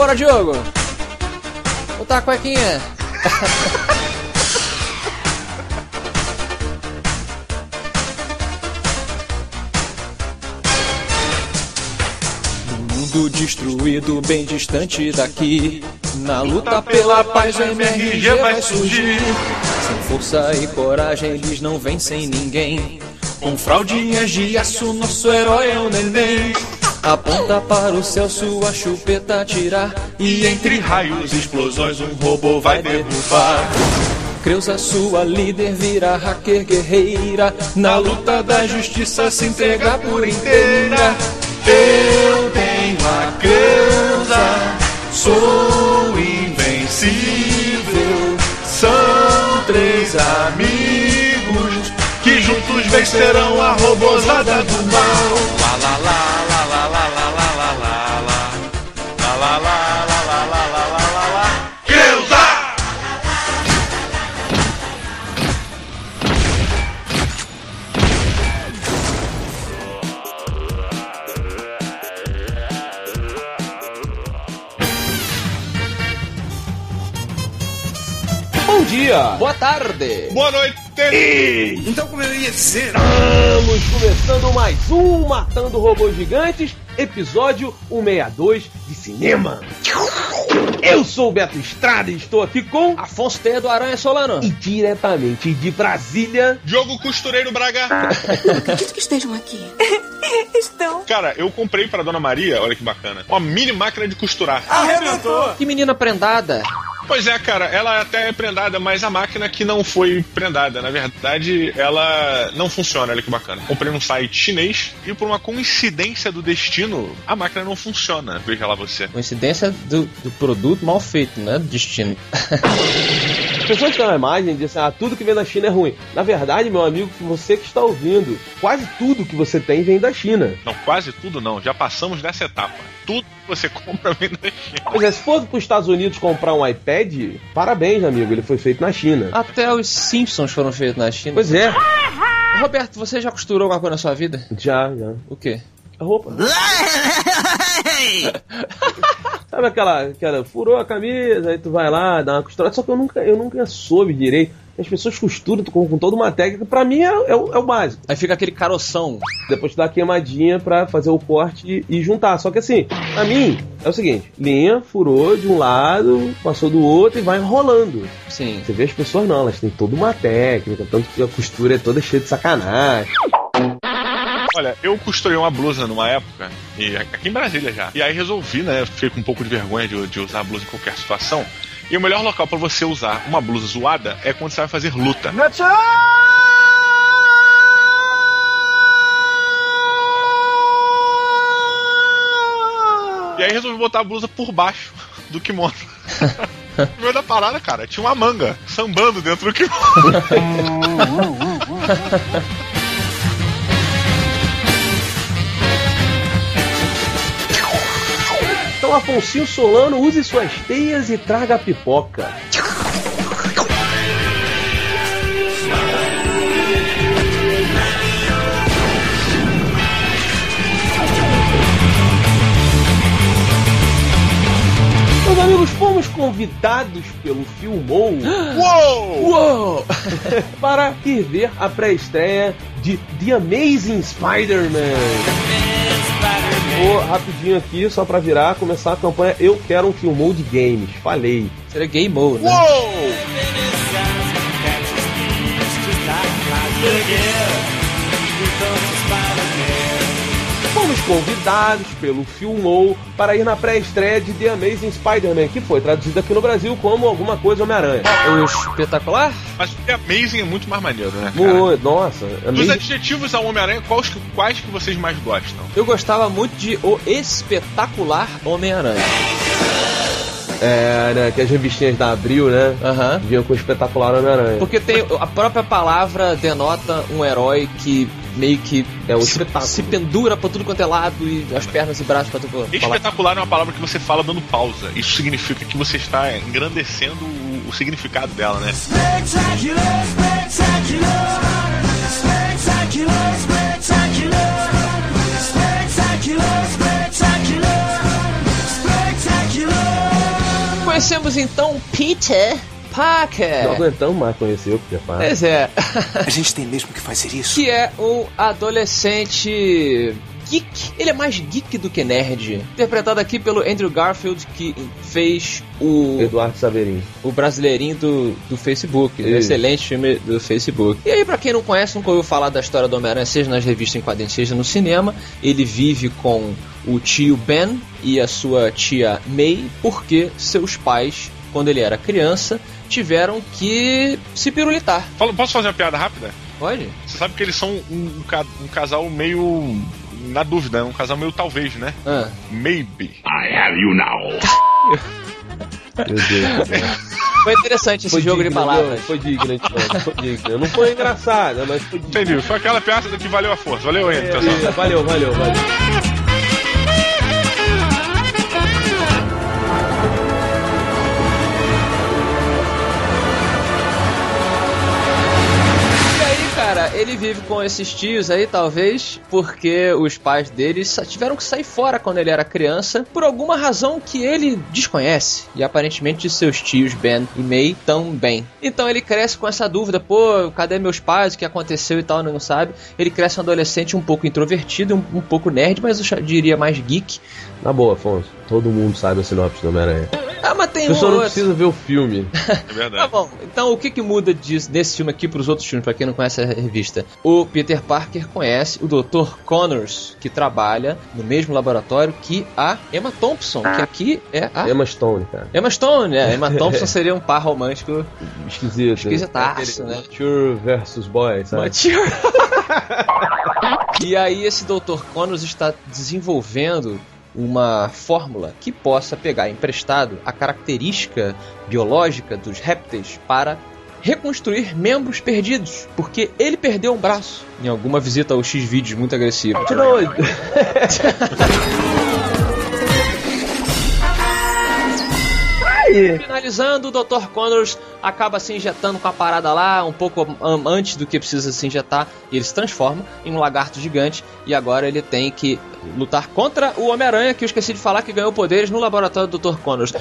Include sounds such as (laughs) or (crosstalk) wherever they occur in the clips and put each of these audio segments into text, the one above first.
Vambora, Diogo! Botar a cuequinha! (laughs) mundo destruído, bem distante daqui. Na luta pela paz, o MRG vai surgir. Sem força e coragem, eles não vencem ninguém. Com fraldinhas de aço, nosso herói é o neném. Aponta para o céu, sua chupeta tirar. E entre raios e explosões, um robô vai derrubar. Creuza, sua líder, vira hacker guerreira. Na luta da justiça, se entrega por inteira. Eu tenho a Creuza, sou invencível. São três amigos que juntos vencerão a robozada do mal. Dia! Boa tarde! Boa noite! Então como eu ia dizer? Estamos começando mais um Matando Robôs Gigantes, episódio 162 de cinema. Eu sou o Beto Estrada e estou aqui com Afonso Teia do Aranha Solano. e diretamente de Brasília, Diogo Costureiro Braga. Acredito que estejam aqui. (laughs) Estão. Cara, eu comprei pra Dona Maria, olha que bacana, uma mini máquina de costurar. Arrebentou! Que menina prendada! Pois é, cara, ela até é prendada, mas a máquina que não foi prendada, na verdade, ela não funciona, olha que bacana. Comprei num site chinês e por uma coincidência do destino, a máquina não funciona. Veja lá você. Coincidência do, do produto mal feito, né? Destino. (laughs) As pessoas têm uma imagem de assim, ah, tudo que vem da China é ruim. Na verdade, meu amigo, você que está ouvindo, quase tudo que você tem vem da China. Não, quase tudo não, já passamos dessa etapa. Tudo que você (laughs) compra vem da China. Pois é, se for para os Estados Unidos comprar um iPad, parabéns, amigo, ele foi feito na China. Até os Simpsons foram feitos na China. Pois é, Roberto, você já costurou alguma coisa na sua vida? já, já. O quê? A roupa. (laughs) Sabe aquela, aquela, furou a camisa, aí tu vai lá, dá uma costurada, só que eu nunca, eu nunca soube direito. As pessoas costuram com, com toda uma técnica, pra mim é, é o, é o básico. Aí fica aquele caroção. Depois tu dá a queimadinha pra fazer o corte e, e juntar. Só que assim, pra mim, é o seguinte: linha, furou de um lado, passou do outro e vai enrolando. Sim. Você vê as pessoas não, elas têm toda uma técnica, tanto que a costura é toda cheia de sacanagem. Olha, eu costurei uma blusa numa época, e aqui em Brasília já. E aí resolvi, né? Fiquei com um pouco de vergonha de, de usar a blusa em qualquer situação. E o melhor local pra você usar uma blusa zoada é quando você vai fazer luta. E aí resolvi botar a blusa por baixo do kimono. (laughs) No meio da parada, cara, tinha uma manga sambando dentro do kimono. (laughs) Então, Afonso Solano, use suas teias e traga a pipoca. Meus amigos, fomos convidados pelo Filmou Uou! Uou! (laughs) para ir ver a pré-estreia de The Amazing Spider-Man. Vou rapidinho aqui, só pra virar, começar a campanha Eu Quero um Filmou de Games. Falei. Seria game mode, né? Uou! Convidados pelo Filmou para ir na pré-estreia de The Amazing Spider-Man, que foi traduzido aqui no Brasil como alguma coisa Homem-Aranha. O espetacular? Mas o The Amazing é muito mais maneiro, né, cara? Muito, nossa. Dos Amazing- adjetivos ao Homem-Aranha, quais, que- quais que vocês mais gostam? Eu gostava muito de O Espetacular Homem-Aranha. É, né, que as revistinhas da Abril, né? Aham. Vinham com o espetacular Homem-Aranha. Porque tem a própria palavra denota um herói que meio que É um se, espetáculo. se pendura pra tudo quanto é lado e as pernas e braços pra tudo quanto é lado. Espetacular é uma palavra que você fala dando pausa. Isso significa que você está engrandecendo o, o significado dela, né? Spectacular, spectacular, spectacular, spectacular. Conhecemos então Peter Parker. Não aguentamos mais conhecer o Peter Parker. Pois é. A gente tem mesmo que fazer isso. que é um adolescente geek. Ele é mais geek do que nerd. Interpretado aqui pelo Andrew Garfield, que fez o, Eduardo Saverin. o brasileirinho do, do Facebook. Um Isso. excelente filme do Facebook. E aí, pra quem não conhece, nunca ouviu falar da história do Homem-Aranha, seja nas revistas em quadrinhos, seja no cinema, ele vive com o tio Ben e a sua tia May, porque seus pais, quando ele era criança, tiveram que se pirulitar. Posso fazer uma piada rápida? Pode? Você sabe que eles são um, um ca- casal meio. Na dúvida, um casal meio talvez, né? Ah. Maybe. Meu Deus do céu. Foi interessante esse jogo de digno, palavras. viu? Foi digno, então. Foi digno. Não foi engraçado, mas foi digno. Entendi. Foi aquela piada que valeu a força. Valeu, Henrique, pessoal. É, Valeu, valeu, valeu. Ele vive com esses tios aí, talvez, porque os pais dele tiveram que sair fora quando ele era criança, por alguma razão que ele desconhece. E aparentemente seus tios, Ben e May, tão bem. Então ele cresce com essa dúvida, pô, cadê meus pais? O que aconteceu e tal, não sabe. Ele cresce um adolescente um pouco introvertido, um, um pouco nerd, mas eu diria mais geek. Na boa, Afonso. Todo mundo sabe a sinopse do Homem-Aranha. Tem A um pessoa ou não outro. precisa ver o filme. (laughs) É Tá verdade. bom, então o que que muda disso, desse filme aqui pros outros filmes, pra quem não conhece a revista? O Peter Parker conhece o Dr. Connors, que trabalha no mesmo laboratório que a Emma Thompson, que aqui é a Emma Stone, cara. Emma Stone, né? Emma (laughs) Thompson seria um par romântico Esquisito. esquisitaço, né? Mature versus boy, sabe? Mature. (laughs) e aí esse Dr. Connors está desenvolvendo uma fórmula que possa pegar emprestado a característica biológica dos répteis para reconstruir membros perdidos, porque ele perdeu um braço em alguma visita ao X-Vídeos muito agressivo. Que (laughs) doido. Finalizando, o Dr. Connors acaba se injetando com a parada lá, um pouco um, antes do que precisa se injetar, e ele se transforma em um lagarto gigante, e agora ele tem que lutar contra o Homem-Aranha, que eu esqueci de falar que ganhou poderes no laboratório do Dr. Connors.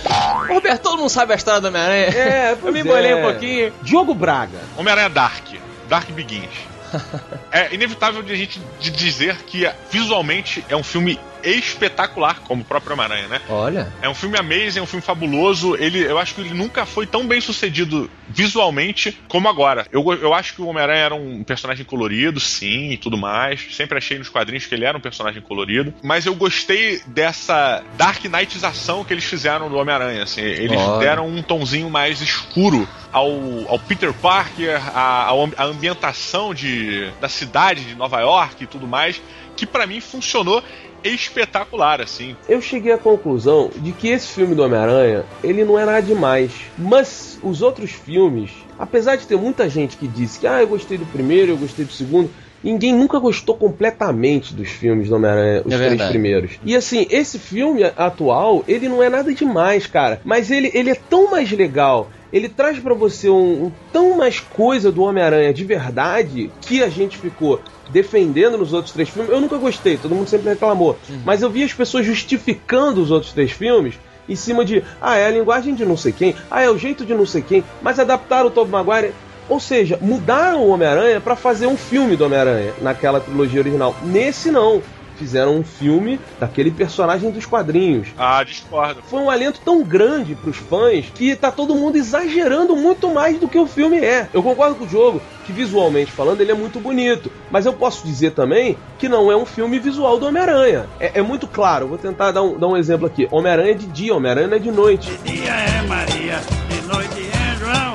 Roberto, todo mundo sabe a história do Homem-Aranha? É, (laughs) eu me embolei é. um pouquinho. Diogo Braga. Homem-Aranha Dark. Dark Begins. (laughs) é inevitável de a gente de dizer que visualmente é um filme espetacular, como o próprio Homem-Aranha, né? Olha, É um filme amazing, é um filme fabuloso. Ele, eu acho que ele nunca foi tão bem sucedido visualmente como agora. Eu, eu acho que o Homem-Aranha era um personagem colorido, sim, e tudo mais. Sempre achei nos quadrinhos que ele era um personagem colorido. Mas eu gostei dessa Dark Knightização que eles fizeram do Homem-Aranha. Assim, eles Olha. deram um tonzinho mais escuro ao, ao Peter Parker, am- a ambientação de, da cidade de Nova York e tudo mais, que pra mim funcionou espetacular, assim. Eu cheguei à conclusão de que esse filme do Homem-Aranha, ele não é nada demais. Mas os outros filmes, apesar de ter muita gente que disse que ah, eu gostei do primeiro, eu gostei do segundo, ninguém nunca gostou completamente dos filmes do Homem-Aranha, os É três verdade. primeiros. E assim, esse filme atual, ele não é nada demais, cara. Mas ele, ele é tão mais legal. Ele traz pra você um, um tão mais coisa do Homem-Aranha de verdade que a gente ficou defendendo nos outros três filmes. Eu nunca gostei, todo mundo sempre reclamou. Mas eu vi as pessoas justificando os outros três filmes em cima de, ah, é a linguagem de não sei quem, ah, é o jeito de não sei quem, mas adaptaram o Tobey Maguire. Ou seja, mudaram o Homem-Aranha pra fazer um filme do Homem-Aranha naquela trilogia original. Nesse não. Fizeram um filme daquele personagem dos quadrinhos Ah, discordo. foi um alento tão grande pros fãs que tá todo mundo exagerando muito mais do que o filme é. Eu concordo com o jogo que visualmente falando ele é muito bonito, mas eu posso dizer também que não é um filme visual do Homem-Aranha. É, é muito claro, vou tentar dar um, dar um exemplo aqui. Homem-Aranha é de dia, Homem-Aranha não é de noite. Dia é Maria, de noite é.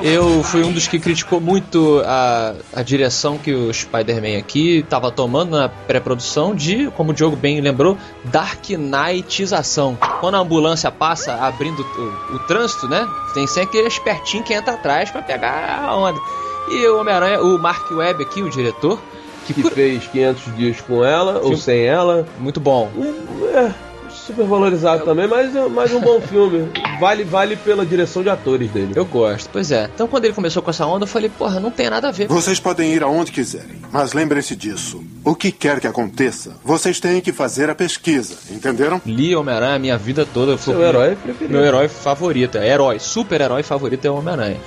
Eu fui um dos que criticou muito a, a direção que o Spider-Man aqui estava tomando na pré-produção de, como o Diogo bem lembrou, Dark Knightização. Quando a ambulância passa abrindo o, o trânsito, né? Tem sempre aquele espertinho que entra atrás para pegar a onda. E o Homem-Aranha, o Mark Webb aqui, o diretor, que, Que por- fez 500 dias com ela ou sem ela. muito bom. É, super valorizado também, mas, mas um bom filme. (laughs) Vale, vale pela direção de atores dele. Eu gosto, pois é. Então quando ele começou com essa onda, eu falei, porra, não tem nada a ver. Vocês podem ir aonde quiserem, mas lembrem-se disso. O que quer que aconteça, vocês têm que fazer a pesquisa, entenderam? Li Homem-Aranha a minha vida toda. Seu herói preferido. Meu herói favorito, é herói, super herói favorito é o Homem-Aranha.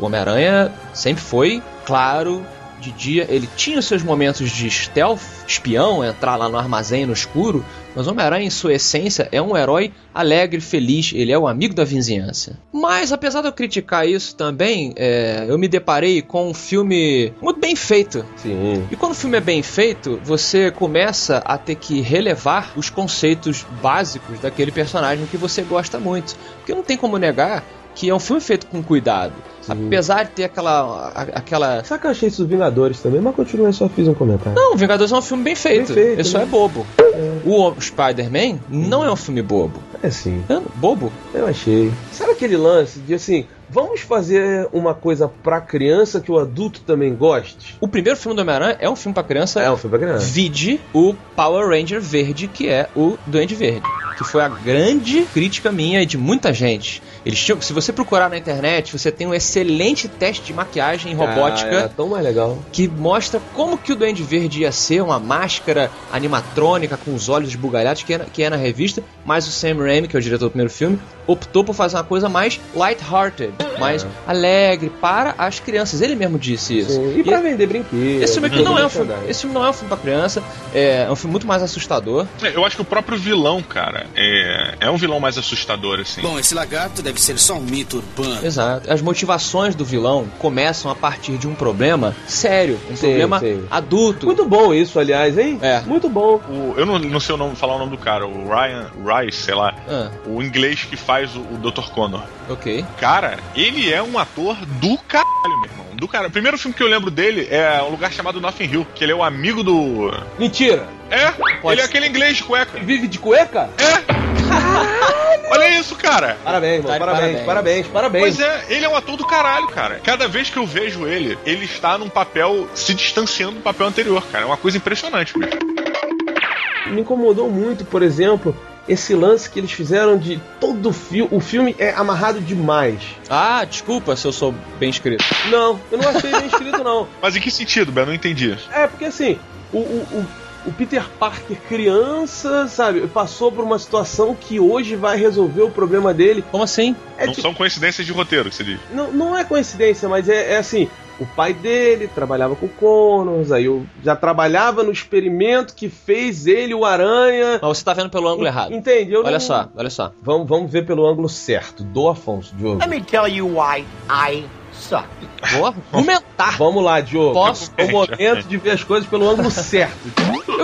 O Homem-Aranha sempre foi, claro, de dia. Ele tinha os seus momentos de stealth, espião, entrar lá no armazém no escuro. Mas Homem-Aranha, em sua essência, é um herói alegre, feliz. Ele é o amigo da vizinhança. Mas, apesar de eu criticar isso também, é, eu me deparei com um filme muito bem feito. Sim. E quando o filme é bem feito, você começa a ter que relevar os conceitos básicos daquele personagem que você gosta muito. Porque não tem como negar que é um filme feito com cuidado. Sim. Apesar de ter aquela. a- aquela. Sabe que eu achei isso dos Vingadores também, mas continua, eu só fiz um comentário. Não, Vingadores é um filme bem feito. Bem feito, Ele só né? é bobo. O Spider-Man não é um filme bobo. É sim, É bobo? eu achei. Sabe aquele lance de assim, vamos fazer uma coisa pra criança que o adulto também goste? O primeiro filme do Homem-Aranha é um filme pra criança. É um filme pra criança. Vide o Power Ranger Verde, que é o Duende Verde. Que foi a grande crítica minha e de muita gente. Eles tinham, se você procurar na internet, você tem um excelente teste de maquiagem em robótica. Ah, é tão mais legal. que mostra como que o Duende Verde ia ser uma máscara animatrônica com os olhos esbugalhados que é, na- que é na revista, mas o Sam Raimi, que é o diretor do primeiro filme, optou por fazer uma coisa mais light-hearted, mais alegre para as crianças. Ele mesmo disse isso. Sim. E pra vender brinquedos. esse filme aqui não é um (laughs) filme, esse filme não é um filme para criança, é um filme muito mais assustador. É, Eu acho que o próprio vilão, cara, é, é um vilão mais assustador, assim. Bom, esse lagarto deve ser só um mito urbano. Exato. As motivações do vilão começam a partir de um problema sério, um Sim, problema sim. adulto. Muito bom isso, aliás, hein? É. Muito bom. O- eu não, não sei o nome, falar o nome do cara, o Ryan Rice, sei lá. Ah, O inglês que faz o, o Dr. Connor. ok. Cara, ele é um ator do caralho, meu irmão. Do cara. O primeiro filme que eu lembro dele é um lugar chamado Nothing Hill, que ele é o amigo do. Mentira. É, Pode ele é aquele inglês de cueca. Vive de cueca? É! Olha isso, cara! Parabéns, irmão. Tá de Parabéns, parabéns, parabéns. Pois é, ele é um ator do caralho, cara. Cada vez que eu vejo ele, ele está num papel se distanciando do papel anterior, cara. É uma coisa impressionante, bicho. Me incomodou muito, por exemplo, esse lance que eles fizeram de todo o filme. O filme é amarrado demais. Ah, desculpa se eu sou bem escrito. Não, eu não achei bem escrito, não. (laughs) Mas em que sentido, Ben? Eu não entendi. É, porque assim, o, o, o, o Peter Parker criança, sabe, passou por uma situação que hoje vai resolver o problema dele. Como assim? É não tipo- são coincidências de roteiro que se diz. não, não é coincidência, mas é, é assim. O pai dele trabalhava com Connors, aí eu já trabalhava no experimento que fez ele o Aranha. Mas você tá vendo pelo ângulo errado. Entende? Eu Olha não- só, olha só. Vamos, vamos ver pelo ângulo certo. Do Afonso, Diogo. Let me tell you why I suck. Vou argumentar. Vamos lá, Diogo. Posso? É o momento de ver as coisas pelo ângulo certo.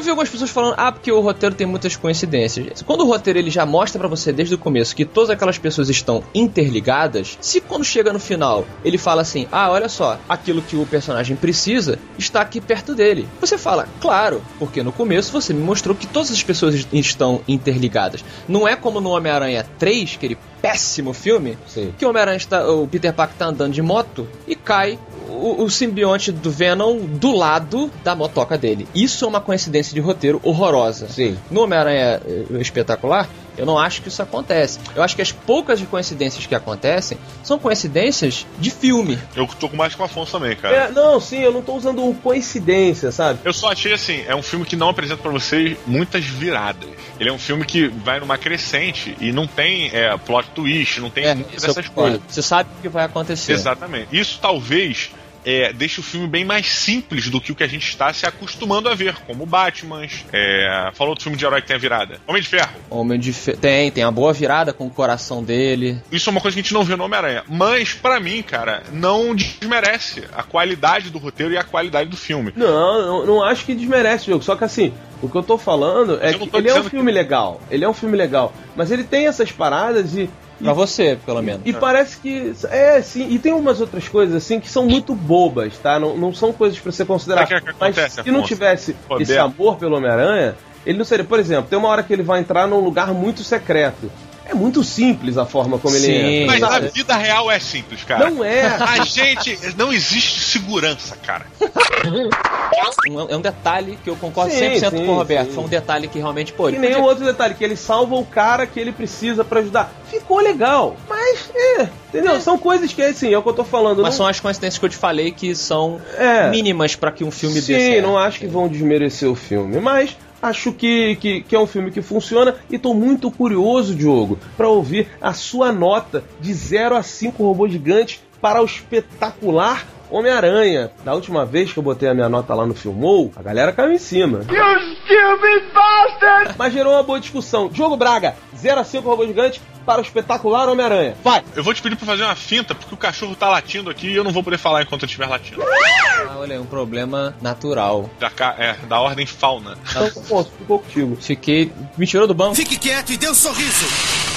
Eu vi algumas pessoas falando, ah, porque o roteiro tem muitas coincidências. Quando o roteiro ele já mostra pra você desde o começo que todas aquelas pessoas estão interligadas, se quando chega no final ele fala assim, ah, olha só, aquilo que o personagem precisa está aqui perto dele. Você fala, claro, porque no começo você me mostrou que todas as pessoas estão interligadas. Não é como no Homem-Aranha 3, aquele péssimo filme, Sim. que o Homem-Aranha está, o Peter Parker tá andando de moto e cai o, o simbionte do Venom do lado da motoca dele. Isso é uma coincidência de roteiro horrorosa. Sim. No Homem-Aranha eh, espetacular, eu não acho que isso acontece. Eu acho que as poucas coincidências que acontecem são coincidências de filme. Eu tô com mais com o Afonso também, cara. É, não, sim, eu não tô usando o coincidência, sabe? Eu só achei assim, é um filme que não apresenta pra vocês muitas viradas. Ele é um filme que vai numa crescente e não tem é, plot twist, não tem É, dessas coisas. Você sabe o que vai acontecer. Exatamente. Isso talvez é, deixe o filme bem mais simples do que o que a gente está se acostumando a ver, como Batman. É, falou outro filme de herói que tem a virada. Homem de Ferro. Homem de Fe... Tem, tem a boa virada com o coração dele. Isso é uma coisa que a gente não vê no Homem-Aranha. Mas, pra mim, cara, não desmerece a qualidade do roteiro e a qualidade do filme. Não, não, não acho que desmerece o jogo. Só que assim, o que eu tô falando é eu que ele é um filme legal. Ele é um filme legal. Mas ele tem essas paradas e. Pra você, pelo menos. E parece que. É, sim. E tem umas outras coisas, assim, que são muito bobas, tá? Não, não são coisas pra você considerar. Que é que Mas acontece, se não tivesse Roberto. esse amor pelo Homem-Aranha, ele não seria. Por exemplo, tem uma hora que ele vai entrar num lugar muito secreto. É muito simples a forma como ele Sim. é. Mas na vida real é simples, cara. Não é. A gente. Não existe segurança, cara. Um- É um detalhe que eu concordo Sim, 100% sim, com o Roberto. sim. Foi um detalhe que realmente, pô, Que ele nem podia- o outro detalhe, que ele salva o cara que ele precisa pra ajudar. Ficou legal, mas é, entendeu? São coisas que, assim, é o que eu tô falando. Mas não- são as coincidências que eu te falei que são É. mínimas pra que um filme Sim, certo. não acho que vão desmerecer o filme, mas acho que, que, que é um filme que funciona e tô muito curioso, Diogo, pra ouvir a sua nota de 0 a 5 robôs gigantes para o espetacular Homem-Aranha. Da última vez que eu botei a minha nota lá no Filmou, a galera caiu em cima. Mas gerou uma boa discussão. Diogo Braga, 0 a 5 robôs gigantes para o espetacular Homem-Aranha. Vai! Eu vou te pedir pra fazer uma finta, porque o cachorro tá latindo aqui e eu não vou poder falar enquanto eu estiver latindo. Ah, olha, é um problema natural. Da, é, da ordem fauna. Então, posso, ficou contigo. Fiquei. Me tirou do banco. Fique quieto e dê um sorriso.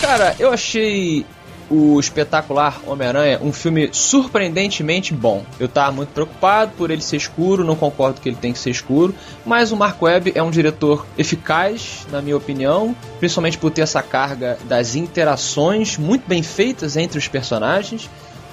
Cara, eu achei o espetacular Homem-Aranha um filme surpreendentemente bom. Eu tava muito preocupado por ele ser escuro, não concordo que ele tem que ser escuro, mas o Mark Webb é um diretor eficaz, na minha opinião, principalmente por ter essa carga das interações muito bem feitas entre os personagens.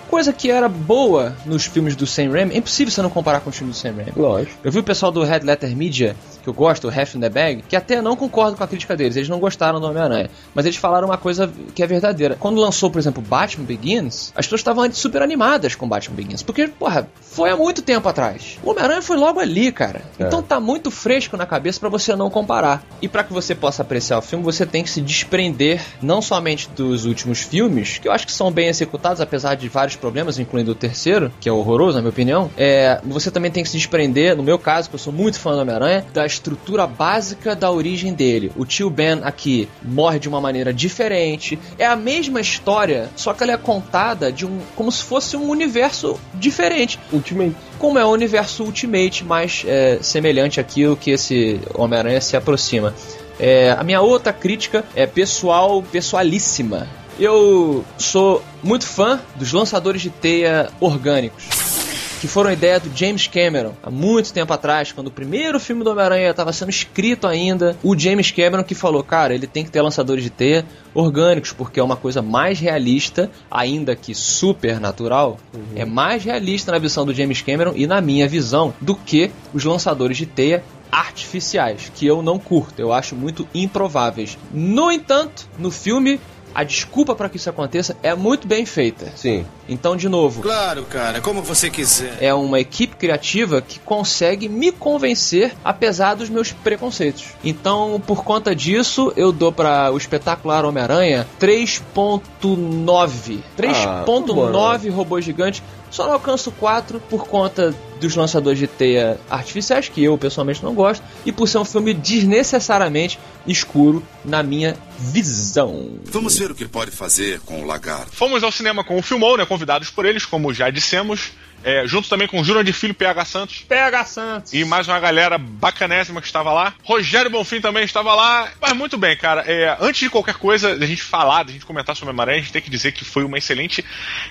Coisa que era boa nos filmes do Sam Raimi. É impossível você não comparar com os filmes do Sam Raimi. Lógico. Eu vi o pessoal do Red Letter Media, que eu gosto, o Half in the Bag, que até não concordo com a crítica deles, eles não gostaram do Homem-Aranha. Mas eles falaram uma coisa que é verdadeira. Quando lançou, por exemplo, Batman Begins, as pessoas estavam super animadas com Batman Begins. Porque, porra, foi há muito tempo atrás. O Homem-Aranha foi logo ali, cara. É. Então tá muito fresco na cabeça pra você não comparar. E pra que você possa apreciar o filme, você tem que se desprender não somente dos últimos filmes, que eu acho que são bem executados, apesar de vários problemas, incluindo o terceiro, que é horroroso, na minha opinião. É, você também tem que se desprender, no meu caso, que eu sou muito fã do Homem-Aranha, da estrutura básica da origem dele. O tio Ben aqui morre de uma maneira diferente. É a mesma história, só que ela é contada de um como se fosse um universo diferente Ultimate. como é o universo Ultimate mais é, semelhante àquilo que esse Homem-Aranha se aproxima. É, a minha outra crítica é pessoal, pessoalíssima. Eu sou muito fã dos lançadores de teia orgânicos. Que foram ideia do James Cameron há muito tempo atrás, quando o primeiro filme do Homem-Aranha estava sendo escrito ainda. O James Cameron que falou: cara, ele tem que ter lançadores de teia orgânicos, porque é uma coisa mais realista, ainda que super natural, é mais realista na visão do James Cameron e na minha visão do que os lançadores de teia artificiais, que eu não curto, eu acho muito improváveis. No entanto, no filme, a desculpa para que isso aconteça é muito bem feita. Sim. Então, de novo, Claro, cara, como você quiser. é uma equipe criativa que consegue me convencer apesar dos meus preconceitos. Então, por conta disso, eu dou para o espetacular Homem-Aranha 3.9. 3.9 robôs gigantes. Só não alcanço 4 por conta dos lançadores de teia artificiais, que eu pessoalmente não gosto, e por ser um filme desnecessariamente escuro na minha visão. Vamos ver o que pode fazer com o lagarto. Fomos ao cinema com o Filmou, né? Convidados por eles, como já dissemos. É, junto também com Júnior de Filho PH Santos. PH Santos! E mais uma galera bacanésima que estava lá. Rogério Bonfim também estava lá. Mas muito bem, cara. É, antes de qualquer coisa, da gente falar, da gente comentar sobre a Maré, a gente tem que dizer que foi uma excelente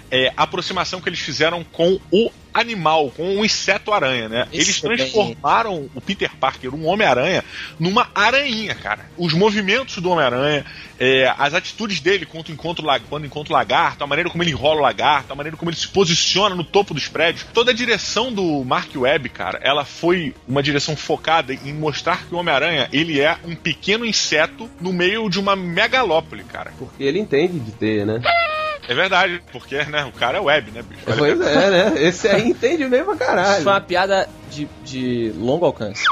é, aproximação que eles fizeram com o animal, com o inseto aranha, né? Eles Excelente. transformaram o Peter Parker, um Homem-Aranha, numa aranhinha, cara. Os movimentos do Homem-Aranha, é, as atitudes dele quando encontra, quando encontra o lagarto, a maneira como ele enrola o lagarto, a maneira como ele se posiciona no topo dos prédios. Toda a direção do Mark Webb, cara, ela foi uma direção focada em mostrar que o Homem-Aranha, ele é um pequeno inseto no meio de uma megalópole, cara. Porque ele entende de ter, né? É verdade, porque, né, o cara é web, né, bicho? Olha, Pois é, né? Esse aí entende mesmo pra caralho. Isso foi uma piada de, de longo alcance.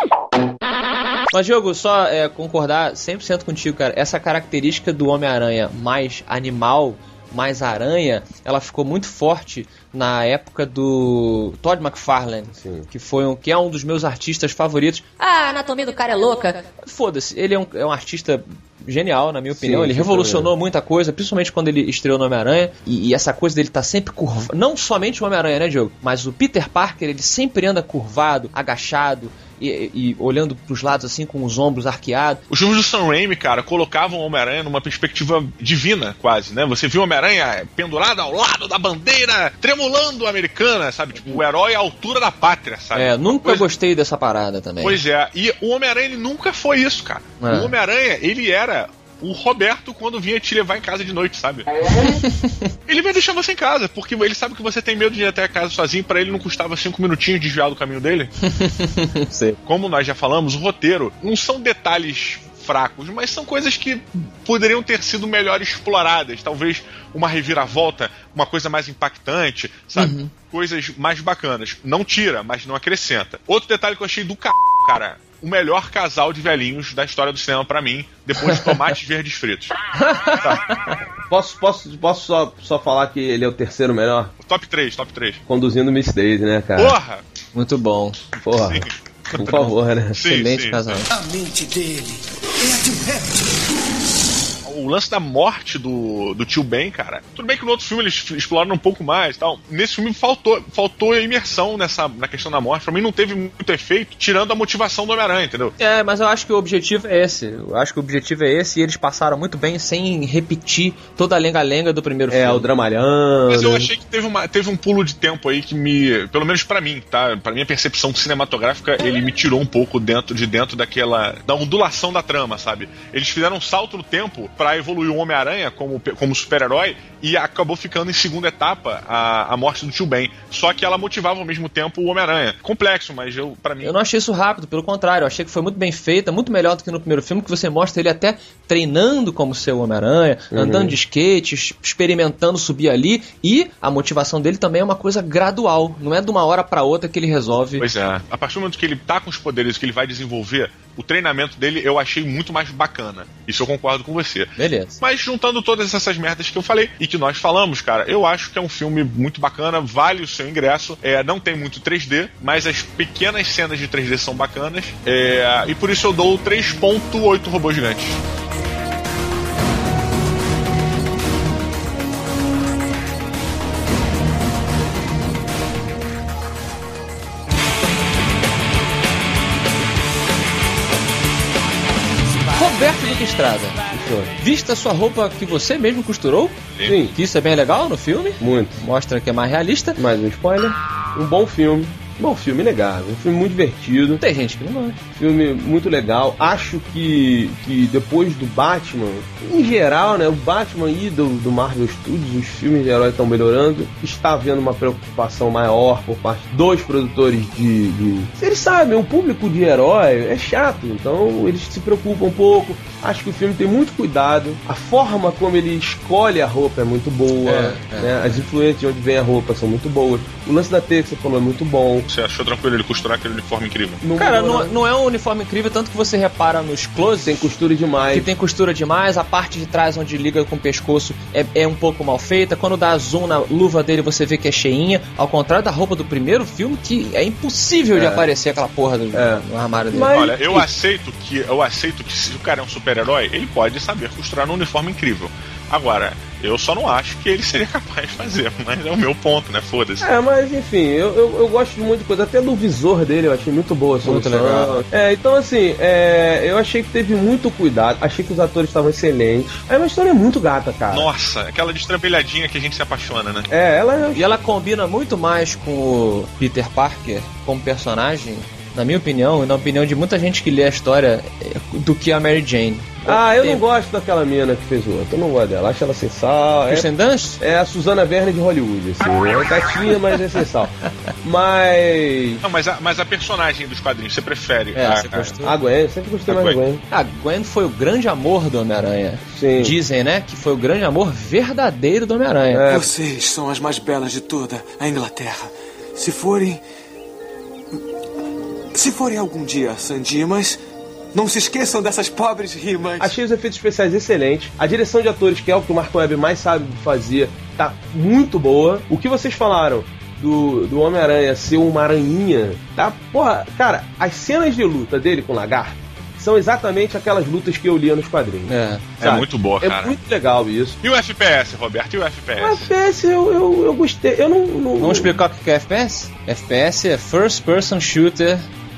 Mas, Diogo, só é, concordar 100% contigo, cara. Essa característica do Homem-Aranha mais animal, mais aranha, ela ficou muito forte na época do Todd McFarlane, Sim. que, foi um, que é um dos meus artistas favoritos. Ah, a anatomia do cara é louca. Foda-se, ele é um, é um artista genial, na minha opinião. Sim, ele revolucionou também. muita coisa, principalmente quando ele estreou no Homem-Aranha. E, e essa coisa dele tá sempre curvado. Não somente o Homem-Aranha, né, Diogo? Mas o Peter Parker, ele sempre anda curvado, agachado. E, e olhando pros lados assim com os ombros arqueados. Os filmes do Sam Raimi, cara, colocavam o Homem-Aranha numa perspectiva divina, quase, né? Você viu o Homem-Aranha pendurado ao lado da bandeira, tremulando americana, sabe? Tipo, o herói à altura da pátria, sabe? É, nunca gostei dessa parada também. Pois é, e o Homem-Aranha ele nunca foi isso, cara. É. O Homem-Aranha, ele era o Roberto quando vinha te levar em casa de noite, sabe? (laughs) ele vai deixar você em casa, porque ele sabe que você tem medo de ir até a casa sozinho, para ele não custava cinco minutinhos desviar do caminho dele. (laughs) Como nós já falamos, o roteiro não são detalhes fracos, mas são coisas que poderiam ter sido melhor exploradas. Talvez uma reviravolta, uma coisa mais impactante, sabe? Uhum. Coisas mais bacanas. Não tira, mas não acrescenta. Outro detalhe que eu achei do c... cara. O melhor casal de velhinhos da história do cinema para mim, depois de tomates (laughs) verdes fritos. Tá. Posso, posso, posso só, só falar que ele é o terceiro melhor? Top 3, top 3. Conduzindo Miss Daisy, né, cara? Porra! Muito bom. Porra. Sim. Por favor, né? Sim, Excelente sim. casal. A mente dele é a de réptil o lance da morte do, do tio Ben, cara. Tudo bem que no outro filme eles exploraram um pouco mais tal. Nesse filme faltou, faltou imersão nessa, na questão da morte. Pra mim não teve muito efeito, tirando a motivação do Homem-Aranha, entendeu? É, mas eu acho que o objetivo é esse. Eu acho que o objetivo é esse e eles passaram muito bem sem repetir toda a lenga-lenga do primeiro é, filme. É, o dramalhão. Mas eu achei que teve, uma, teve um pulo de tempo aí que me. Pelo menos para mim, tá? Pra minha percepção cinematográfica, ele me tirou um pouco dentro de dentro daquela. da ondulação da trama, sabe? Eles fizeram um salto no tempo para evoluir o Homem-Aranha como, como super-herói e acabou ficando em segunda etapa a, a morte do tio Ben. Só que ela motivava ao mesmo tempo o Homem-Aranha. Complexo, mas eu, para mim. Eu não achei isso rápido, pelo contrário, eu achei que foi muito bem feita, muito melhor do que no primeiro filme, que você mostra ele até treinando como ser o Homem-Aranha, uhum. andando de skate, experimentando subir ali, e a motivação dele também é uma coisa gradual, não é de uma hora para outra que ele resolve. Pois é. A partir do momento que ele tá com os poderes que ele vai desenvolver, o treinamento dele eu achei muito mais bacana. Isso eu concordo com você. Beleza. Mas juntando todas essas merdas que eu falei e que nós falamos, cara, eu acho que é um filme muito bacana, vale o seu ingresso. É, não tem muito 3D, mas as pequenas cenas de 3D são bacanas. É, e por isso eu dou 3.8 robôs gigantes. Estrada. Vista sua roupa que você mesmo costurou? Sim. Que isso é bem legal no filme? Muito. Mostra que é mais realista. Mais um spoiler. Um bom filme. Bom, filme legal, um filme muito divertido. Tem gente que não gosta. Filme muito legal. Acho que, que depois do Batman, em geral, né? O Batman e do, do Marvel Studios, os filmes de herói estão melhorando. Está havendo uma preocupação maior por parte dos produtores de, de. Eles sabem, o público de herói é chato, então eles se preocupam um pouco. Acho que o filme tem muito cuidado. A forma como ele escolhe a roupa é muito boa. É, é. Né? As influências de onde vem a roupa são muito boas. O lance da teia que você falou é muito bom. Você achou tranquilo ele costurar aquele uniforme incrível? Não, Cara, não, não, é um uniforme incrível, tanto que você repara nos closes. Tem costura demais. Que tem costura demais. A parte de trás, onde liga com o pescoço, é, é um pouco mal feita. Quando dá zoom na luva dele, você vê que é cheinha. Ao contrário da roupa do primeiro filme, que é impossível é. de aparecer aquela porra do, é. no armário dele. Mas... Olha, eu aceito que eu aceito que se o cara é um super-herói, ele pode saber costurar num uniforme incrível. Agora, eu só não acho que ele seria (laughs) capaz de fazer, mas é o meu ponto, né? Foda-se. É, mas enfim, eu, eu, eu, gosto de muita coisa, até do visor dele eu achei muito boa a solução. Muito legal. É, então assim, é, eu achei que teve muito cuidado, achei que os atores estavam excelentes. É uma história muito gata, cara. Nossa, aquela destrampelhadinha que a gente se apaixona, né? É, ela. E ela combina muito mais com o Peter Parker como personagem na minha opinião, e na opinião de muita gente que lê a história, é, do que a Mary Jane. Ah, eu não gosto daquela mina que fez o outro. Eu não gosto dela. Acho ela sem sal. Kristen é, Dunst? É a Susana Werner de Hollywood, assim. É gatinha, mas é sem sal. Mas. Não, mas a, mas a personagem dos quadrinhos, você prefere? É, a, você a, a Gwen, sempre gostei a mais da Gwen. A Gwen foi o grande amor do Homem-Aranha. Sim. Dizem, né, que foi o grande amor verdadeiro do Homem-Aranha. É. Vocês são as mais belas de toda a Inglaterra. Se forem se forem algum dia Sandimas, não se esqueçam dessas pobres rimas. Achei os efeitos especiais excelentes. A direção de atores, que é o que o Mark Webb mais sabe fazer, tá muito boa. O que vocês falaram do, do Homem-Aranha ser uma aranhinha, tá? Porra, cara, as cenas de luta dele com o lagarto são exatamente aquelas lutas que eu lia nos quadrinhos. É, é muito boa, é cara. É muito legal isso. E o FPS, Roberto? E o FPS? O FPS eu, eu, eu gostei. Eu não, não, Vamos explicar o que é FPS? FPS é First Person Shooter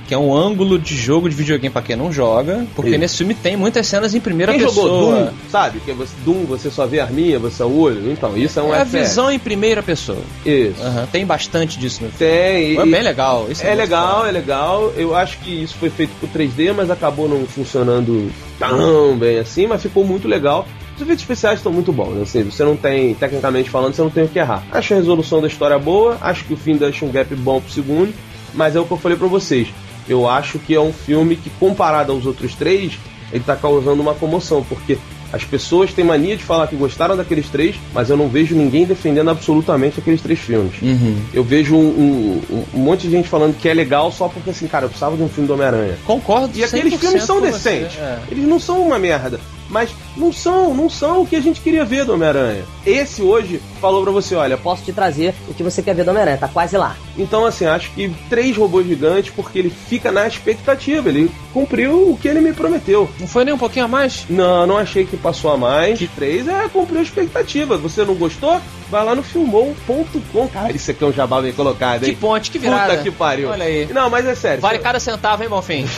que é um ângulo de jogo de videogame pra quem não joga, porque Isso. nesse filme tem muitas cenas em primeira Quem pessoa. jogou Doom, sabe? Que você, Doom você só vê a arminha, você é o olho. Então, isso é um É a visão em primeira pessoa. Isso. Aham, Tem bastante disso no filme. Tem. É e- bem legal. Isso É muito legal, é legal. Eu acho que isso foi feito por 3D, mas acabou não funcionando tão bem assim, mas ficou muito legal. Os efeitos especiais estão muito bons, assim, você não tem, tecnicamente falando, você não tem o que errar. Acho a resolução da história boa, acho que o fim deixa um gap bom pro segundo, mas é o que eu falei pra vocês. Eu acho que é um filme que, comparado aos outros três, ele tá causando uma comoção, porque as pessoas têm mania de falar que gostaram daqueles três, mas eu não vejo ninguém defendendo absolutamente aqueles três filmes. Uhum. Eu vejo um, um- um monte de gente falando que é legal só porque, assim, cara, eu precisava de um filme do Homem-Aranha. Concordo E aqueles 100% filmes são decentes. é. Eles não são uma merda. Mas não são, não são o que a gente queria ver do Homem-Aranha. Esse hoje falou pra você, olha, Posso te trazer o que você quer ver do Homem-Aranha, tá quase lá. então assim, acho que três robôs gigantes, porque ele fica na expectativa, ele cumpriu o que ele me prometeu. Não foi nem um pouquinho a mais? Não, não achei que passou a mais. Três é cumpriu a expectativa. Você não gostou? Vai lá no filmou.com. Cara, isso aqui é um jabá bem colocado, hein? Que ponte, que virada. Puta que pariu. Olha aí. Não, mas é sério. Vale cada centavo, hein, Bonfim? (laughs)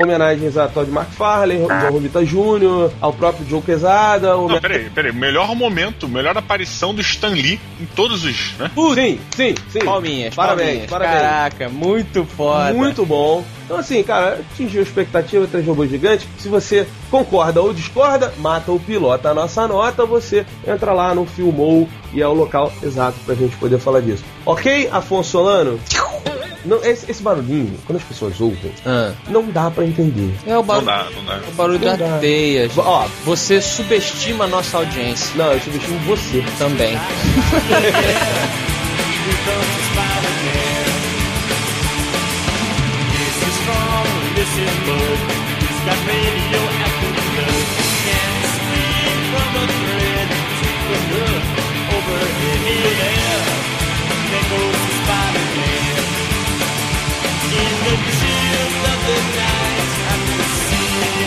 homenagens a Todd McFarlane, John Romita Jr., ao próprio Joe Quesada. Não, peraí, peraí. Melhor momento, melhor aparição do Stan Lee em todos os. Né? Sim, sim, sim. Palminhas, Parabéns, palminhas. parabéns. Caraca, muito foda. Muito bom. Então, assim, cara, atingiu a expectativa, três robôs gigantes. Se você concorda ou discorda, mata o pilota a nossa nota, você entra lá no Filmou e é o local exato pra gente poder falar disso. Ok, Afonso Solano? (laughs) Não, esse, esse barulhinho, quando as pessoas ouvem, Ah. não dá pra entender. É o barulho, Não dá, não dá. o barulho Não da dá. teia. gente. Ó, Você subestima a nossa audiência não, eu subestimo você. também. (laughs)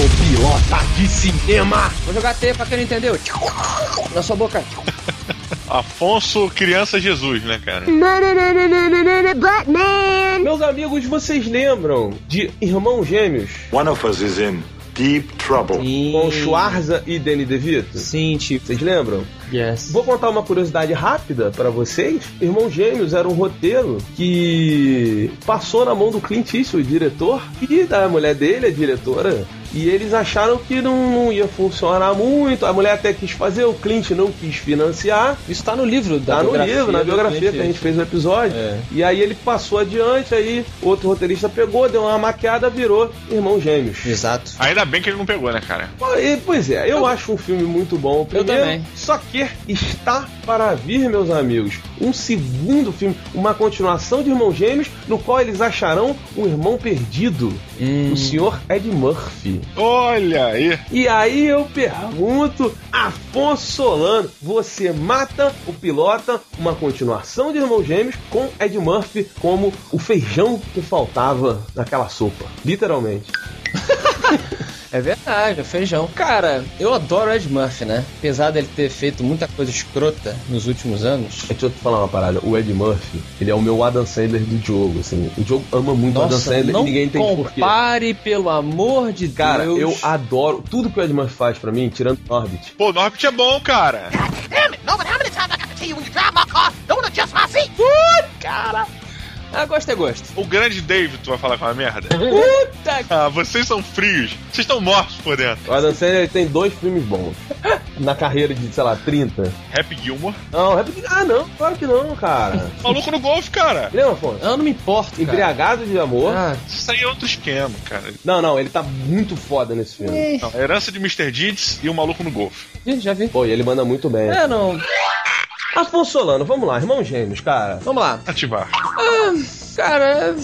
numa copilota de cinema. Vou jogar teia pra quem não entendeu. Na sua boca. (laughs) Afonso, criança Jesus, né, cara? Meus amigos, vocês lembram de Irmãos Gêmeos? One of us is in deep trouble. Com Schwarza e Danny DeVito? Sim, tipo. Vocês lembram? Yes. Vou contar uma curiosidade rápida pra vocês. Irmãos Gêmeos era um roteiro que passou na mão do Clint Eastwood, diretor, e da mulher dele, a diretora. E eles acharam que não, não ia funcionar muito. A mulher até quis fazer, o Clint não quis financiar. Isso tá no livro da Tá no biografia livro, na biografia que a gente fez o episódio. É. E aí ele passou adiante, aí outro roteirista pegou, deu uma maquiada, virou Irmãos Gêmeos. Exato. Ainda bem que ele não pegou, né, cara? E, Pois é, eu acho um filme muito bom. o Primeiro, também. Só que está para vir, meus amigos, um segundo filme, uma continuação de Irmãos Gêmeos, no qual eles acharão um irmão perdido, Hum. o senhor Ed Murphy. Olha aí. E aí eu pergunto, Afonso Solano, você mata o pilota uma continuação de Irmãos Gêmeos com Ed Murphy como o feijão que faltava naquela sopa, literalmente. (laughs) É verdade, é feijão. Cara, eu adoro o Ed Murphy, né? Apesar dele ter feito muita coisa escrota nos últimos anos. Deixa eu te falar uma parada. O Ed Murphy, ele é o meu Adam Sandler do jogo, assim. O jogo ama muito o Adam Nossa, Sandler não e ninguém entende por quê. compare, pelo amor de Cara, Deus. eu adoro tudo que o Ed Murphy faz pra mim, tirando Orbit. Pô, Norbit é bom, cara. Damn it! No, but how many times I got to tell you when you drive my car, don't adjust my seat? Cara, ah, gosto é gosto. O grande David, tu vai falar com a merda? Puta Ah, vocês são frios. Vocês estão mortos por dentro. O Adam Sandler ele tem dois filmes bons. Na carreira de, sei lá, 30. Happy Gilmore. Não, Rap... Ah, não, claro que não, cara. Maluco no golfe, cara. Lembra, Afonso? Eu não me importo, cara. Embriagado de amor. Ah, Isso aí é outro esquema, cara. Não, não, ele tá muito foda nesse filme. Não, herança de Mr. Deeds e o maluco no golfe. ih, já vi. Pô, e ele manda muito bem. É, não. Afonso Solano, vamos lá, irmão gêmeos, cara. Vamos lá. Ativar. Ah, cara.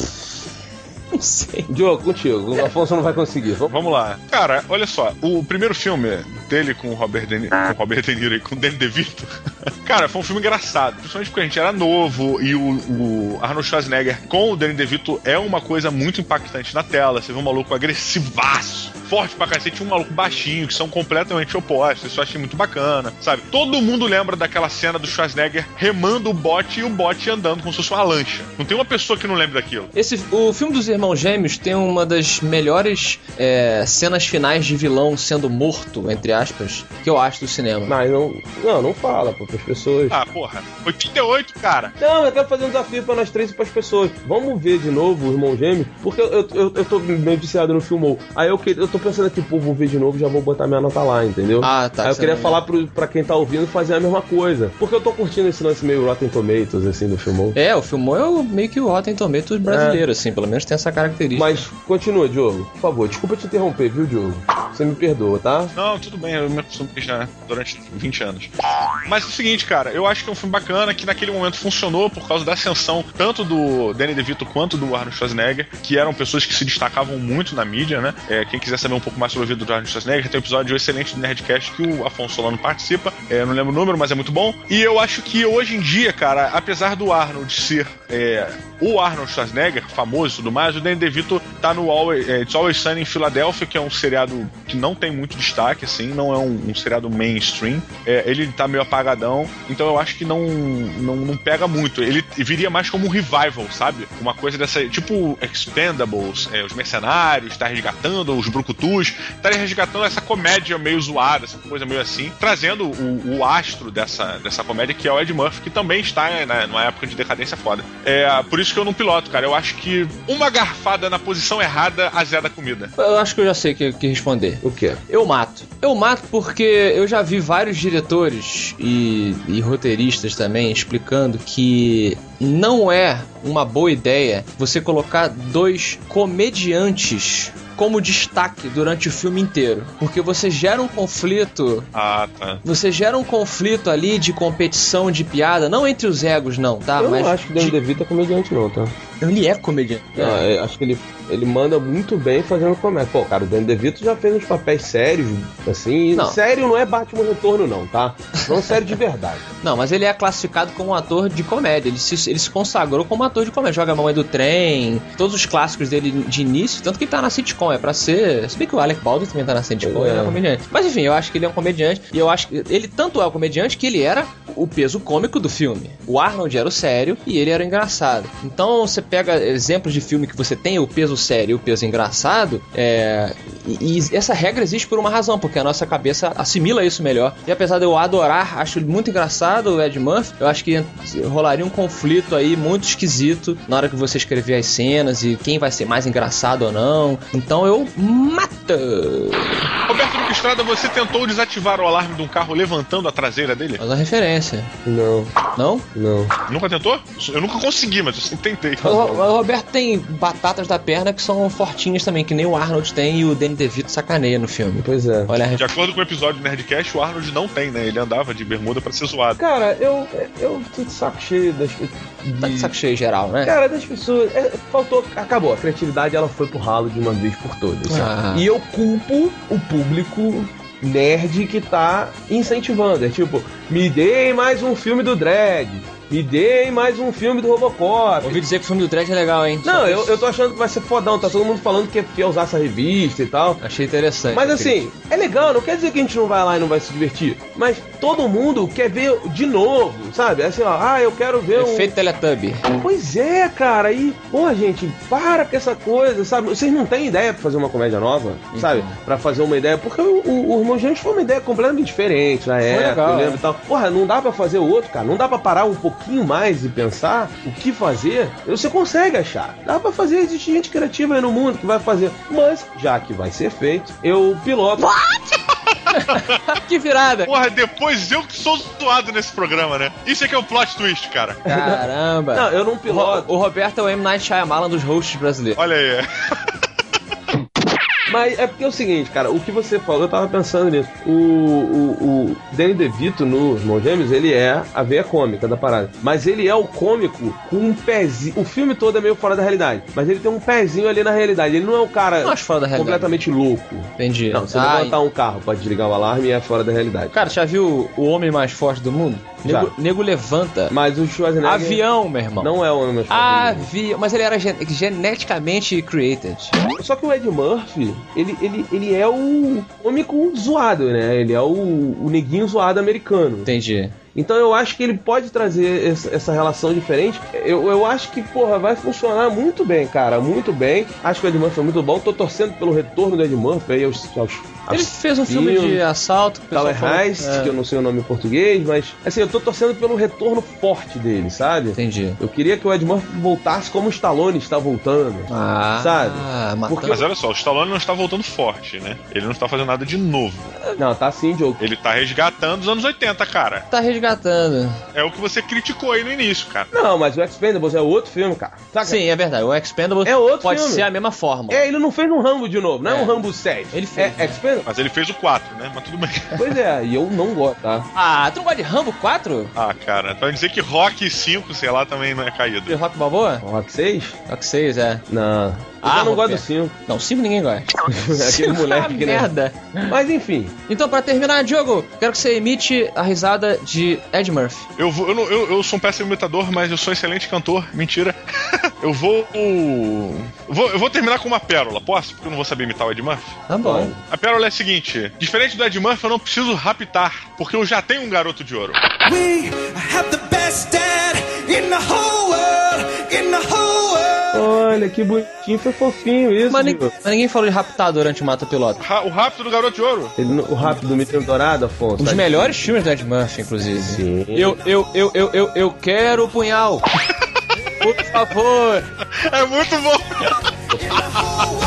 (laughs) Não sei. Diogo, contigo. O Afonso não vai conseguir. Vamos, Vamos lá. Cara, olha só. O primeiro filme dele com o Robert De, com o Robert De Niro e com o Danny DeVito, (laughs) cara, foi um filme engraçado. Principalmente porque a gente era novo e o, o Arnold Schwarzenegger com o Danny DeVito é uma coisa muito impactante na tela. Você vê um maluco agressivaço, forte pra cacete, e um maluco baixinho, que são completamente opostos. Isso eu achei muito bacana, sabe? Todo mundo lembra daquela cena do Schwarzenegger remando o bote e o bote andando como se fosse uma lancha. Não tem uma pessoa que não lembre daquilo. Esse, o filme dos Irmãos Gêmeos tem uma das melhores é, cenas finais de vilão sendo morto, entre aspas, que eu acho do cinema. Mas não, não, não fala pô, pras pessoas. Ah, porra. 88, cara. Não, eu quero fazer um desafio pra nós três e pras pessoas. Vamos ver de novo o Irmão Gêmeo, porque eu, eu, eu, eu tô meio viciado no filme. Aí eu, eu tô pensando aqui, pô, vou ver de novo, já vou botar minha nota lá, entendeu? Ah, tá, Aí eu queria não- falar pro, pra quem tá ouvindo fazer a mesma coisa. Porque eu tô curtindo esse lance meio Rotten Tomatoes, assim, do filmão. É, o filme é o- meio que o Rotten Tomatoes brasileiro, assim, pelo menos tem essa característica. Mas continua, Diogo. Por favor, desculpa te interromper, viu, Diogo? Você me perdoa, tá? Não, tudo bem, eu me acostumei já durante 20 anos. Mas é o seguinte, cara, eu acho que é um filme bacana que naquele momento funcionou por causa da ascensão tanto do Danny DeVito quanto do Arnold Schwarzenegger, que eram pessoas que se destacavam muito na mídia, né? É, quem quiser saber um pouco mais sobre a vida do Arnold Schwarzenegger, tem um episódio excelente do Nerdcast que o Afonso Solano participa. É, não lembro o número, mas é muito bom. E eu acho que hoje em dia, cara, apesar do Arnold ser é, o Arnold Schwarzenegger, famoso e tudo mais, o Danny DeVito tá no Always, é, It's Always Sunny em Filadélfia, que é um seriado que não tem muito destaque, assim, não é um, um seriado mainstream. É, ele tá meio apagadão, então eu acho que não, não, não pega muito. Ele viria mais como um revival, sabe? Uma coisa dessa, tipo Expendables, é, os mercenários, tá resgatando os brucutus, tá resgatando essa comédia meio zoada, essa coisa meio assim, trazendo o, o astro dessa, dessa comédia, que é o Ed Murphy, que também está né, numa época de decadência foda. É, por isso que eu não piloto, cara. Eu acho que uma garfada na posição errada azeda a comida. Eu acho que eu já sei o que, que responder. O quê? Eu mato. Eu mato porque eu já vi vários diretores e, e roteiristas também explicando que não é uma boa ideia você colocar dois comediantes como destaque durante o filme inteiro. Porque você gera um conflito. Ah, tá. Você gera um conflito ali de competição, de piada, não entre os egos, não, tá? eu Mas não acho que o Danny de- DeVito é comediante, não, tá? Ele é comediante. Ah, é, acho que ele, ele manda muito bem fazendo comédia. Pô, cara, o Danny DeVito já fez uns papéis sérios, assim. Não. Sério não é Batman Retorno, não, tá? Não sério de verdade. (laughs) Não, mas ele é classificado como um ator de comédia. Ele se, ele se consagrou como ator de comédia. Joga a Mamãe do Trem, todos os clássicos dele de início, tanto que ele tá na sitcom. É pra ser. Se bem que o Alec Baldwin também tá na sitcom, Pois ele é é. um comediante. Mas enfim, eu acho que ele é um comediante. E eu acho que ele tanto é um comediante que ele era o peso cômico do filme. O Arnold era o sério e ele era o engraçado. Então você pega exemplos de filme que você tem o peso sério e o peso engraçado, é, e, e essa regra existe por uma razão, porque a nossa cabeça assimila isso melhor. E apesar de eu adorar, acho muito engraçado o Ed Murphy, eu acho que rolaria um conflito aí muito esquisito na hora que você escrever as cenas e quem vai ser mais engraçado ou não. Então eu mato. Roberto Luque Estrada, você tentou desativar o alarme de um carro levantando a traseira dele? Faz uma referência. Não, Não? não. Nunca tentou? Eu nunca consegui, mas eu sempre tentei. O, o Roberto tem batatas da perna que são fortinhas também, que nem o Arnold tem e o Danny DeVito sacaneia no filme. Pois é. Olha De acordo com o episódio do Nerdcast, o Arnold não tem, né? Ele andava de bermuda pra ser zoado. Cara, eu, eu tô de saco cheio das. Tá de saco cheio geral, né? Cara, das pessoas. é, faltou. Acabou. A criatividade ela foi pro ralo de uma vez por todas. Ah. E eu culpo o público nerd que tá incentivando. É tipo, me deem mais um filme do Dredd. Me deem mais um filme do Robocop. Ouvi dizer que o filme do Dredd é legal, hein? Não, eu, eu tô achando que vai ser fodão. Tá todo mundo falando que quer usar essa revista e tal. Achei interessante. Mas assim, é legal, não quer dizer que a gente não vai lá e não vai se divertir. Mas todo mundo quer ver de novo, sabe? Assim, ó, ah, eu quero ver um. Efeito Teletubby. Pois é, cara, e, pô, gente, para com essa coisa, sabe? Vocês não têm ideia pra fazer uma comédia nova, sabe? Pra fazer uma ideia, porque o, o, o Irmão Gêmeos foi uma ideia completamente diferente na época, legal, eu lembro é. e tal. Porra, não dá pra fazer o outro, cara, não dá pra parar um pouquinho mais e pensar o que fazer. Você consegue achar, dá pra fazer, existe gente criativa aí no mundo que vai fazer, mas, já que vai ser feito, eu piloto. (laughs) que virada! Porra, depois eu que sou zoado nesse programa, né? Isso é que é o plot twist, cara. Caramba! Não, eu não piloto. O, o Roberto é o M. Night Shyamalan dos hosts brasileiros. Olha aí. (laughs) Mas é porque é o seguinte, cara, o que você falou, eu tava pensando nisso. O, o, o Danny DeVito no Irmão Gêmeos, ele é a veia cômica da parada. Mas ele é o cômico com um pezinho. O filme todo é meio fora da realidade. Mas ele tem um pezinho ali na realidade. Ele não é o cara Não completamente louco. Entendi. Não, você Ah, levantar um carro pra desligar o alarme e é fora da realidade. Cara, já viu o homem mais forte do mundo? Nego, nego levanta. Mas o Schwarzenegger. Avião, meu irmão. Não é o mundo. Avião. Mas ele era gen- geneticamente created. Só que o Ed Murphy, ele, ele, ele é o cômico zoado, né? Ele é o, o neguinho zoado americano. Entendi. Então eu acho que ele pode trazer essa, relação diferente. Eu, eu acho que, porra, vai funcionar muito bem, cara. Muito bem. Acho que o Ed Murphy é muito bom. Tô torcendo pelo retorno do Ed Murphy aí aos. aos Ele fez um filme de assalto. falou- Heist, É. que eu não sei o nome em português, mas assim, eu tô torcendo pelo retorno forte dele, sabe? Entendi. Eu queria que o Ed Murphy voltasse como o Stallone está voltando. Ah, Sabe? matando- Porque Mas olha só, o Stallone não está voltando forte, né? Ele não está fazendo nada de novo. Não, tá assim, Joe. Ele tá resgatando os anos 80, cara. Tá resgatando. É o que você criticou aí no início, cara. Não, mas o Expendables é outro filme, cara. Saca? Sim, é verdade. O Expendables É outro pode filme. ser a mesma forma. É, ele não fez um Rambo de novo, não é, É. um Rambo 7. Ele fez. É Expendables. Mas ele fez o 4, né? Mas tudo bem. Pois é, e eu não gosto, tá? Ah, tu não gosta de Rambo 4? Ah, cara, pra dizer que Rock 5, sei lá, também não é caído. De Rock Balboa? Rock 6? Rock 6, é. Não. Eu Ah, já não gosto do 5. Não, 5 ninguém gosta. (laughs) Aquele moleque que né? merda. Mas enfim, Então, pra terminar, Diogo, quero que você imite a risada de Ed Murphy. Eu, vou, eu, não- eu, eu sou um péssimo imitador, mas eu sou um excelente cantor. Mentira. (laughs) eu vou, vou. Eu vou terminar com uma pérola, posso? Porque eu não vou saber imitar o Ed Murphy. Tá bom. A pérola é a seguinte: diferente do Ed Murphy, eu não preciso raptar, porque eu já tenho um garoto de ouro. We have the best dad in the whole world, olha que bonitinho, foi fofinho isso. Mas, nin- Diego. mas ninguém falou de raptar durante o Mata Piloto. Ra- O rápido do garoto de ouro. Ele o rápido do Menino Dourado, Afonso. Um dos tá? melhores filmes do Ed Murphy, inclusive. Sim. Eu, eu, eu, eu, eu, eu quero o punhal. (laughs) Por favor. É muito bom. (laughs)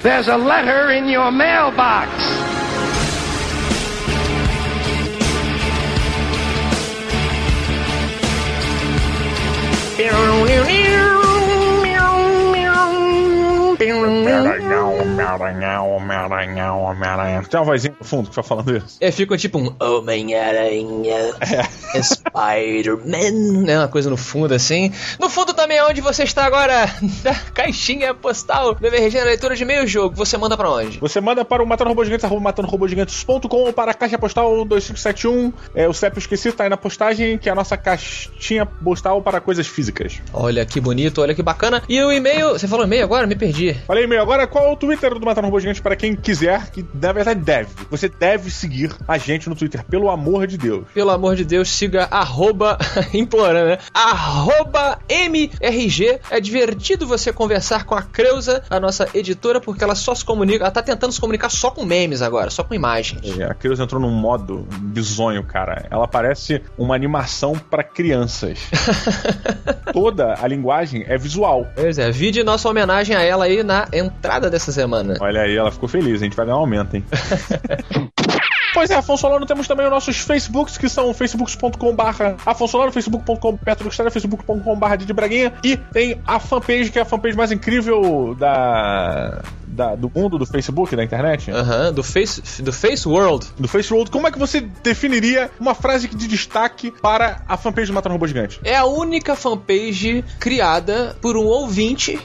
There's a letter in your mailbox. Tem uma vozinha no fundo que tá falando isso. É, fica tipo um Homem-Aranha, Spider-Man, né? Uma coisa no fundo assim. No fundo também é onde você está agora, (laughs) da caixinha postal do MRG na leitura de meio jogo. Você manda pra onde? Você manda para o arroba matandorobogigantes.com ou para a caixa postal 2571. É, o CEP esqueci, tá aí na postagem, que é a nossa caixinha postal para coisas físicas. Olha que bonito, olha que bacana. E o e-mail, você falou e-mail agora? Me perdi. Falei e-mail agora, qual é o Twitter do Matando Robô Gigante para quem quiser, que na verdade deve. Você deve seguir a gente no Twitter, pelo amor de Deus. Pelo amor de Deus, siga arroba, (laughs) implorando, né? Arroba MRG. É divertido você conversar com a Creuza, a nossa editora, porque ela só se comunica, ela tá tentando se comunicar só com memes agora, só com imagens. É, a Creuza entrou num modo bizonho, cara. Ela parece uma animação para crianças. (laughs) Toda a linguagem é visual. Pois é, vide nossa homenagem a ela aí na entrada dessa semana. Olha aí, ela ficou feliz, a gente vai ganhar um aumento, hein? (laughs) Pois é, Afonso Solano, temos também os nossos Facebooks, que são facebook.com.br Afonso Solano, facebook.com facebook.com.br Didi Braguinha, e tem a fanpage, que é a fanpage mais incrível da, da- do mundo do Facebook, da internet. Aham, do Face, do Face World. Do Face World, como é que você definiria uma frase de destaque para a fanpage do Matando Robô Gigante? É a única fanpage criada por um ouvinte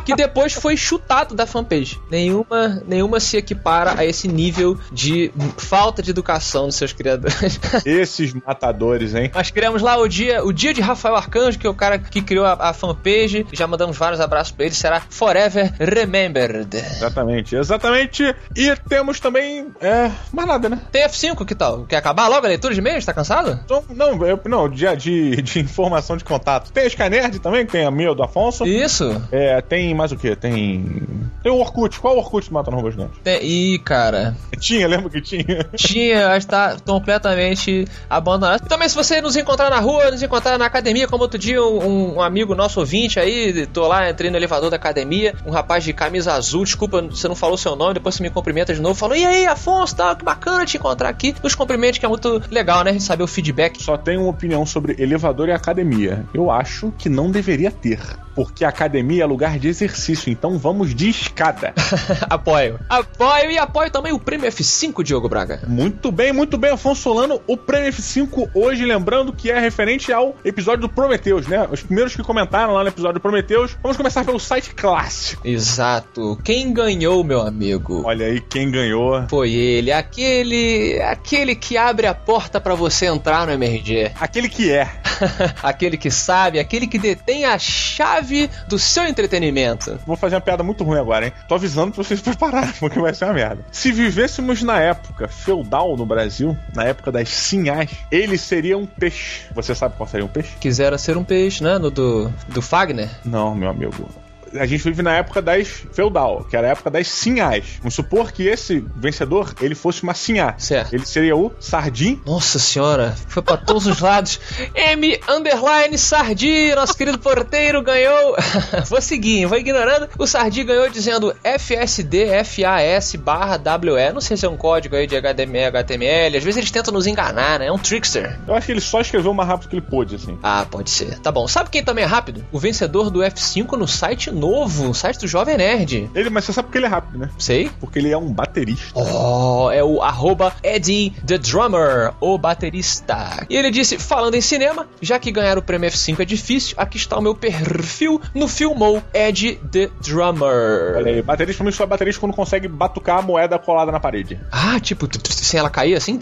que depois foi chutado da fanpage. Nenhuma, nenhuma se equipara a esse nível de falta de educação dos seus criadores. (laughs) Esses matadores, hein? Nós criamos lá o dia, o dia de Rafael Arcanjo, que é o cara que criou a, a fanpage. Já mandamos vários abraços pra ele. Será Forever Remembered. Exatamente, exatamente. E temos também. É. Mais nada, né? Tem F5, que tal? Quer acabar logo a leitura de e-mails? Tá cansado? Então, não, eu, não, de, de, de informação de contato. Tem a Skynerd também, que tem a minha do Afonso. Isso. É, tem mais o que? Tem. Tem o Orkut. Qual Orkut Matando Robôs Gigantes? Tem... Ih, cara. Tinha, lembra que tinha? Tinha, acho que tá completamente abandonado. Também, se você nos encontrar na rua, nos encontrar na academia, como outro dia, um, um amigo nosso ouvinte aí, tô lá, entrei no elevador da academia, um rapaz de camisa azul, desculpa, você não falou seu nome, depois você me cumprimenta de novo, falou, e aí, Afonso, tá, que bacana te encontrar aqui. Nos cumprimente, que é muito legal, né, a gente saber o feedback. Só tenho uma opinião sobre elevador e academia. Eu acho que não deveria ter. Porque a academia é lugar de exercício, então vamos de escada. (laughs) apoio. Apoio e apoio também o Prêmio F5, Diogo Braga. Muito bem, muito bem, Afonso Solano. O Prêmio F5 hoje, lembrando que é referente ao episódio do Prometheus, né? Os primeiros que comentaram lá no episódio do Prometheus. Vamos começar pelo site clássico. Exato. Quem ganhou, meu amigo? Olha aí quem ganhou. Foi ele, aquele, aquele que abre a porta para você entrar no MRG. Aquele que é. (laughs) aquele que sabe, aquele que detém a chave do seu entretenimento. Vou fazer uma piada muito ruim agora, hein? Tô avisando pra vocês (laughs) prepararem, porque vai ser uma merda. Se vivêssemos na época feudal no Brasil, na época das sinhás, ele seria um peixe. Você sabe qual seria um peixe? Quisera ser um peixe, né? No do, do Fagner? Não, meu amigo a gente vive na época das feudal, que era a época das sinhás. Vamos supor que esse vencedor, ele fosse uma sinhá. Certo. Ele seria o Sardim. Nossa senhora, foi para todos os lados. (laughs) M underline Sardi, nosso querido porteiro ganhou. (laughs) vou seguir, vou ignorando. O Sardi ganhou dizendo FSD FAS barra WE. Não sei se é um código aí de HTML, HTML. Às vezes eles tentam nos enganar, né? É um trickster. Eu acho que ele só escreveu o mais rápido que ele pôde, assim. Ah, pode ser. Tá bom. Sabe quem também é rápido? O vencedor do F5 no site novo, site do Jovem Nerd. Ele, mas você sabe porque ele é rápido, né? Sei. Porque ele é um baterista. Oh, é o arroba Eddie the Drummer, o baterista. E ele disse, falando em cinema, já que ganhar o prêmio F5 é difícil, aqui está o meu perfil no Filmou Eddie the Drummer. Olha aí, baterista mim só é baterista quando consegue batucar a moeda colada na parede. Ah, tipo, sem ela cair assim?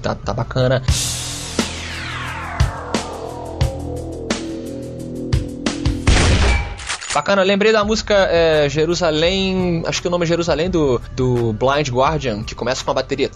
Tá, tá bacana. Bacana, lembrei da música é, Jerusalém. Acho que o nome é Jerusalém do, do Blind Guardian, que começa com a bateria.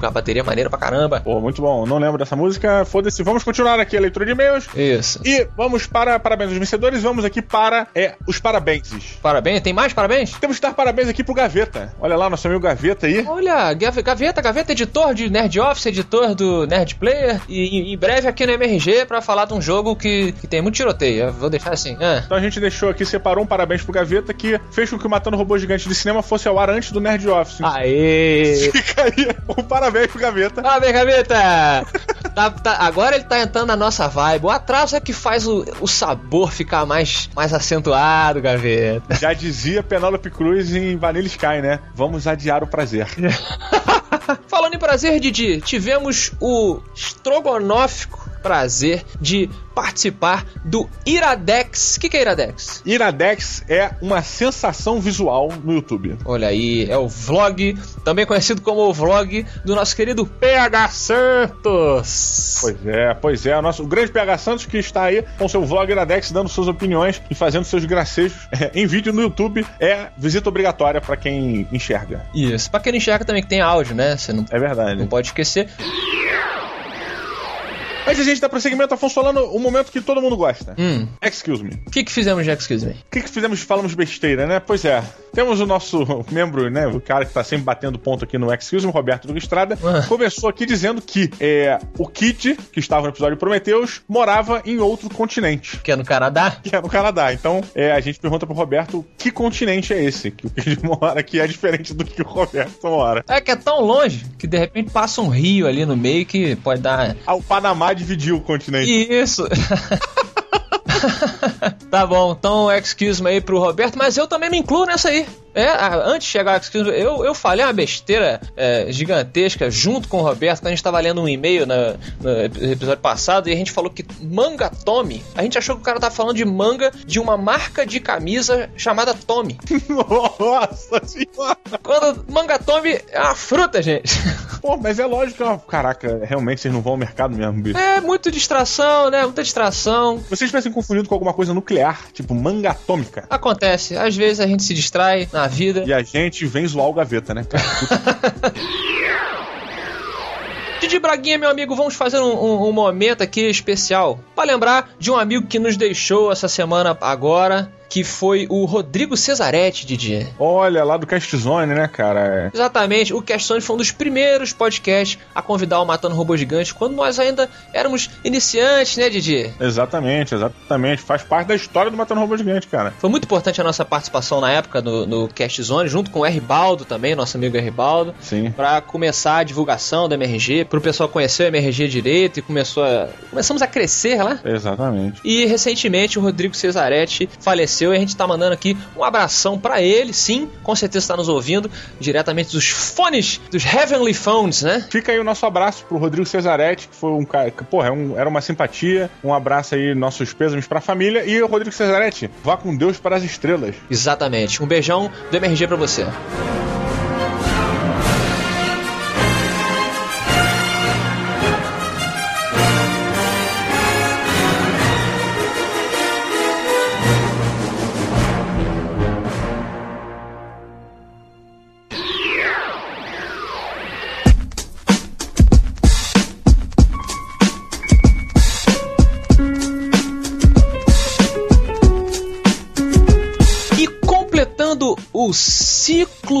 Com a bateria maneira pra caramba. Pô, muito bom. Não lembro dessa música. Foda-se. Vamos continuar aqui a leitura de e-mails. Isso. E vamos para parabéns aos vencedores. Vamos aqui para é, os parabéns. Parabéns? Tem mais parabéns? Temos que dar parabéns aqui pro Gaveta. Olha lá, nosso amigo Gaveta aí. Olha, Gaveta, Gaveta, editor de Nerd Office, editor do Nerd Player. E em breve aqui no MRG pra falar de um jogo que que tem muito tiroteio. Eu vou deixar assim. Ah. Então a gente deixou aqui, separou um parabéns pro Gaveta que fez com que o Matando Robô Gigante de Cinema fosse ao ar antes do Nerd Office. Aê! (laughs) Fica aí um parabéns pro Gaveta. Parabéns, Gaveta! tá, tá, agora ele tá entrando na nossa vibe. O atraso é que faz o, o sabor ficar mais, mais acentuado, Gaveta. Já dizia Penélope Cruz em Vanilla Sky, né? Vamos adiar o prazer. (laughs) Falando em prazer, Didi, tivemos o estrogonófico prazer de participar do Iradex. O que, que é Iradex? Iradex é uma sensação visual no YouTube. Olha aí, é o vlog, também conhecido como o vlog do nosso querido PH Santos. Pois é, pois é, o nosso o grande PH Santos que está aí com seu vlog Iradex dando suas opiniões e fazendo seus gracejos (laughs) é, em vídeo no YouTube. É visita obrigatória para quem enxerga. Isso, para quem não enxerga também que tem áudio, né? Você não, é verdade. Não pode esquecer. Antes a gente dar prosseguimento, Afonso falando o momento que todo mundo gosta. Hum. Excuse me. O que, que fizemos de Excuse Me? O que, que fizemos? Falamos besteira, né? Pois é. Temos o nosso membro, né? O cara que tá sempre batendo ponto aqui no Excuse me, Roberto do Estrada, Ah. começou aqui dizendo que é, o Kid, que estava no episódio Prometheus, morava em outro continente. Que é no Canadá? Que é no Canadá. Então, é, a gente pergunta pro Roberto que continente é esse que o Kid (laughs) mora, que é diferente do que o Roberto mora. É que é tão longe que de repente passa um rio ali no meio que pode dar. Ah, o Panamá dividiu o continente. Isso! (laughs) tá bom, então excuse me aí pro Roberto, mas eu também me incluo nessa aí. É, antes de chegar eu, eu falei uma besteira é, gigantesca junto com o Roberto, quando a gente tava lendo um e-mail na- no episódio passado e a gente falou que manga Tommy, a gente achou que o cara tava falando de manga de uma marca de camisa chamada Tommy. (laughs) Nossa senhora! Quando manga Tommy é uma fruta, gente. (laughs) Pô, mas é lógico que, ó, caraca, realmente vocês não vão ao mercado mesmo, bicho. É, muita distração, né? Muita distração. Vocês tivessem confundido com alguma coisa nuclear, tipo manga atômica. Acontece. Às vezes a gente se distrai na vida. E a gente vem zoar o gaveta, né? cara? (laughs) Didi Braguinha, meu amigo, vamos fazer um, um- um momento aqui especial para lembrar de um amigo que nos deixou essa semana agora, que foi o Rodrigo Cesaretti, Didi. Olha, lá do Cast Zone, né, cara? Exatamente, o Cast Zone foi um dos primeiros podcasts a convidar o Matando Robô Gigante, quando nós ainda éramos iniciantes, né, Didi? Exatamente, exatamente. Faz parte da história do Matando Robô Gigante, cara. Foi muito importante a nossa participação na época no, no Cast Zone, junto com o R. Baldo também, nosso amigo R. Baldo, Sim. para começar a divulgação do MRG, para o pessoal conhecer o MRG direito e começou a, começamos a crescer lá. Exatamente. E recentemente o Rodrigo Cesaretti faleceu e a gente tá mandando aqui um abração pra ele, sim, com certeza está nos ouvindo diretamente dos fones, dos Heavenly Phones, né? Fica aí o nosso abraço pro Rodrigo Cesaretti, que foi um cara. que, Porra, é um- era uma simpatia. Um abraço aí, nossos pêsames pra família. E o Rodrigo Cesaretti, vá com Deus para as estrelas. Exatamente. Um beijão do MRG pra você.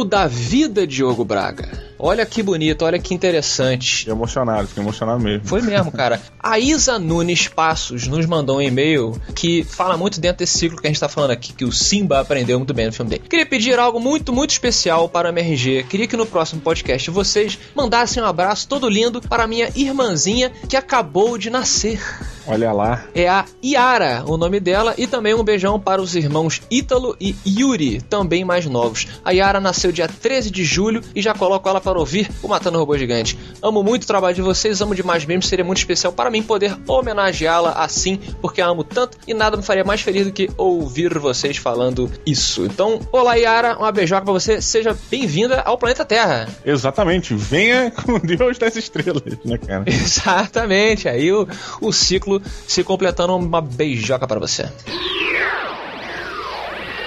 Da vida, Diogo Braga. Olha que bonito, olha que interessante. Fiquei emocionado, fiquei emocionado mesmo. Foi mesmo, (laughs) cara. A Isa Nunes Passos nos mandou um e-mail que fala muito dentro desse ciclo que a gente tá falando aqui, que o Simba aprendeu muito bem no filme dele. Queria pedir algo muito, muito especial para o MRG. Queria que no próximo podcast vocês mandassem um abraço todo lindo para a minha irmãzinha que acabou de nascer. Olha lá. É a Yara, o nome dela, e também um beijão para os irmãos Ítalo e Yuri, também mais novos. A Yara nasceu dia 13 de julho e já coloco ela para ouvir o Matando Robô Gigante. Amo muito o trabalho de vocês, amo demais mesmo, seria muito especial para mim poder homenageá-la assim, porque a amo tanto e nada me faria mais feliz do que ouvir vocês falando isso. Então, olá Yara, uma beijoca para você, seja bem-vinda ao planeta Terra. Exatamente. Venha (laughs) com Deus das estrelas, né, cara? (laughs) Exatamente, aí o, o ciclo se completando uma beijoca para você.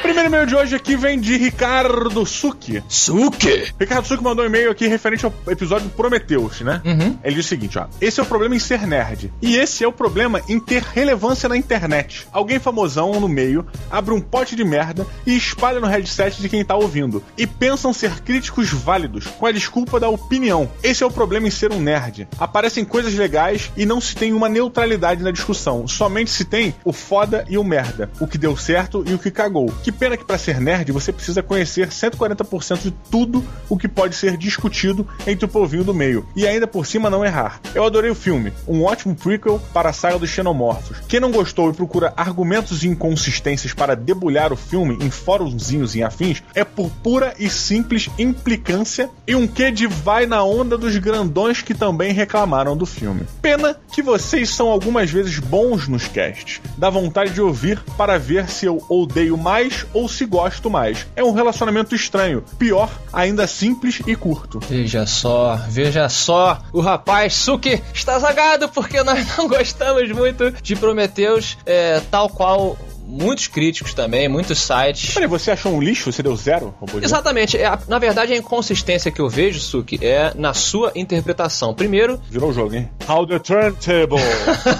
Primeiro e-mail de hoje aqui vem de Ricardo Suki. Suki? Ricardo Suki mandou um e-mail aqui referente ao episódio Prometheus, né? Uhum. Ele diz o seguinte, ó. Esse é o problema em ser nerd. E esse é o problema em ter relevância na internet. Alguém famosão no meio abre um pote de merda e espalha no headset de quem tá ouvindo. E pensam ser críticos válidos, com a desculpa da opinião. Esse é o problema em ser um nerd. Aparecem coisas legais e não se tem uma neutralidade na discussão. Somente se tem o foda e o merda. O que deu certo e o que cagou. Que pena que pra ser nerd você precisa conhecer 140% de tudo o que pode ser discutido entre o povinho do meio. E ainda por cima não errar. Eu adorei o filme. Um ótimo prequel para a saga dos xenomorfos. Quem não gostou e procura argumentos e inconsistências para debulhar o filme em fórumzinhos e afins é por pura e simples implicância e um quê de vai na onda dos grandões que também reclamaram do filme. Pena que vocês são algumas vezes bons nos casts. Dá vontade de ouvir para ver se eu odeio mais ou se gosto mais. É um relacionamento estranho. Pior, ainda simples e curto. Veja só, veja só, o rapaz Suki está zagado porque nós (laughs) não gostamos muito de Prometheus, é, tal qual muitos críticos também, muitos sites. Peraí, você achou um lixo? Você deu zero? Exatamente, é na verdade a inconsistência que eu vejo, Suki, é na sua interpretação. Primeiro, Virou o jogo, hein? How the turntable.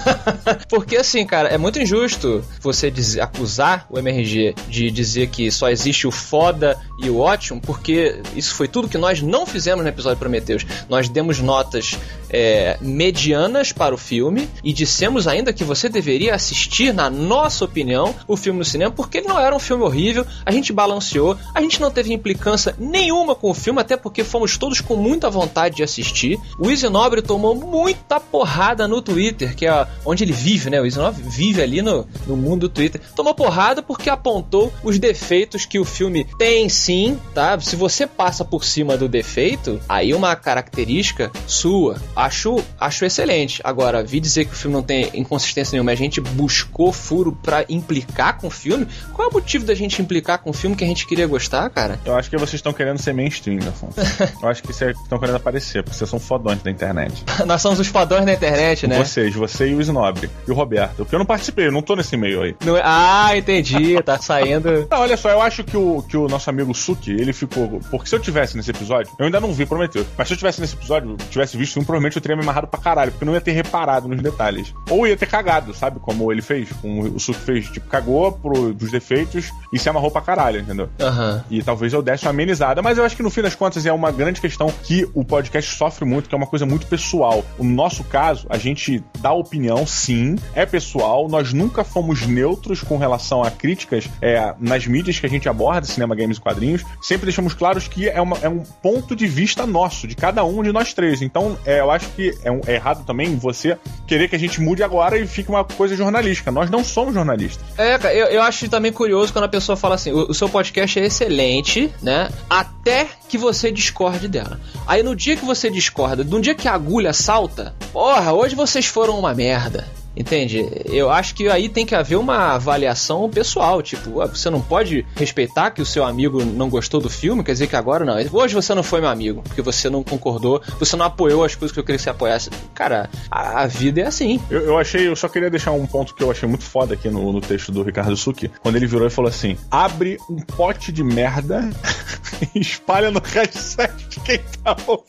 (laughs) Porque assim, cara, é muito injusto você dizer- acusar o MRG de dizer que só existe o foda e o ótimo, porque isso foi tudo que nós não fizemos no episódio Prometheus. Nós demos notas é, medianas para o filme e dissemos ainda que você deveria assistir, na nossa opinião, o filme no cinema, porque ele não era um filme horrível, a gente balanceou, a gente não teve implicância nenhuma com o filme, até porque fomos todos com muita vontade de assistir. O Easy Nobre tomou muita porrada no Twitter, que é onde ele vive, né? O Easy Nobre vive ali no, no mundo do Twitter. Tomou porrada porque apontou os defeitos que o filme tem sim, tá? Se você passa por cima do defeito, aí uma característica sua. acho, acho excelente. Agora, vi dizer que o filme não tem inconsistência nenhuma, a gente buscou furo pra implicar com o filme. Qual é o motivo da gente implicar com o filme que a gente queria gostar, cara? Eu acho que vocês estão querendo ser mainstream, Afonso. (laughs) Eu acho que vocês estão querendo aparecer, porque vocês são fodões da internet. (laughs) Nós somos os fodões da internet, né? Vocês, você e o Snobre. E o Roberto. Porque eu não participei, eu não tô nesse meio aí. Não é- Ah, entendi, tá (laughs) saindo. Não, olha só, eu acho que o, que o nosso amigo Suki, ele ficou. Porque se eu tivesse nesse episódio, eu ainda não vi, prometeu. Mas se eu tivesse nesse episódio, tivesse visto filme, provavelmente eu teria me amarrado pra caralho, porque eu não ia ter reparado nos detalhes. Ou ia ter cagado, sabe? Como ele fez, como o Suki fez. Tipo, cagou pro, dos defeitos e se amarrou pra caralho, entendeu? Aham. E talvez eu desse uma amenizada, mas eu acho que no fim das contas é uma grande questão que o podcast sofre muito, que é uma coisa muito pessoal. No nosso caso, a gente dá opinião, sim, é pessoal, nós nunca fomos neutros com relação a críticas é, nas mídias que a gente aborda, cinema, games e quadrinhos. Sempre deixamos claros que é, uma- é um ponto de vista nosso, de cada um de nós três. Então, é, eu acho que é, um- é errado também você querer que a gente mude agora e fique uma coisa jornalística. Nós não somos jornalistas. É, cara, eu, eu acho também curioso quando a pessoa fala assim: o, o seu podcast é excelente, né? Até que você discorde dela. Aí no dia que você discorda, no dia que a agulha salta, porra, hoje vocês foram uma merda. Entende? Eu acho que aí tem que haver uma avaliação pessoal. Tipo, ah, você não pode respeitar que o seu amigo não gostou do filme, quer dizer que agora não. Hoje você não foi meu amigo, porque você não concordou, você não apoiou as coisas que eu queria que você apoiasse. Cara, a, a vida é assim. Eu, eu achei, eu só queria deixar um ponto que eu achei muito foda aqui no, no texto do Ricardo Suki, quando ele virou e falou assim: abre um pote de merda (laughs) e espalha no headset de quem tá ouvindo.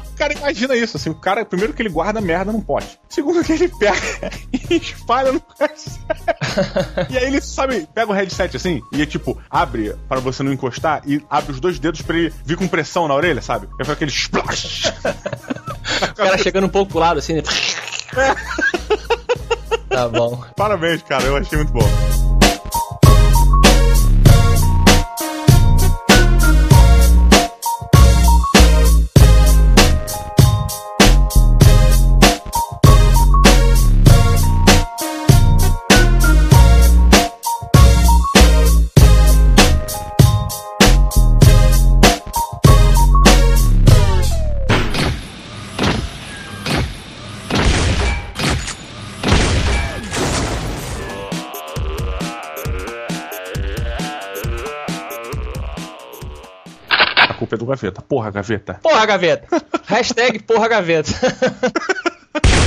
(laughs) cara, imagina isso, assim, o cara, primeiro que ele guarda merda num pote. Segundo que ele pega (laughs) e espalha no headset. (laughs) e aí ele, sabe, pega o headset assim e tipo, abre para você não encostar e abre os dois dedos pra ele vir com pressão na orelha, sabe? Aí foi aquele splash. O (laughs) cara chegando um pouco pro lado assim, né? Tá bom. Parabéns, cara, eu achei muito bom. Do Gaveta. Porra, Gaveta. Porra, gaveta. Hashtag porra, gaveta. (laughs)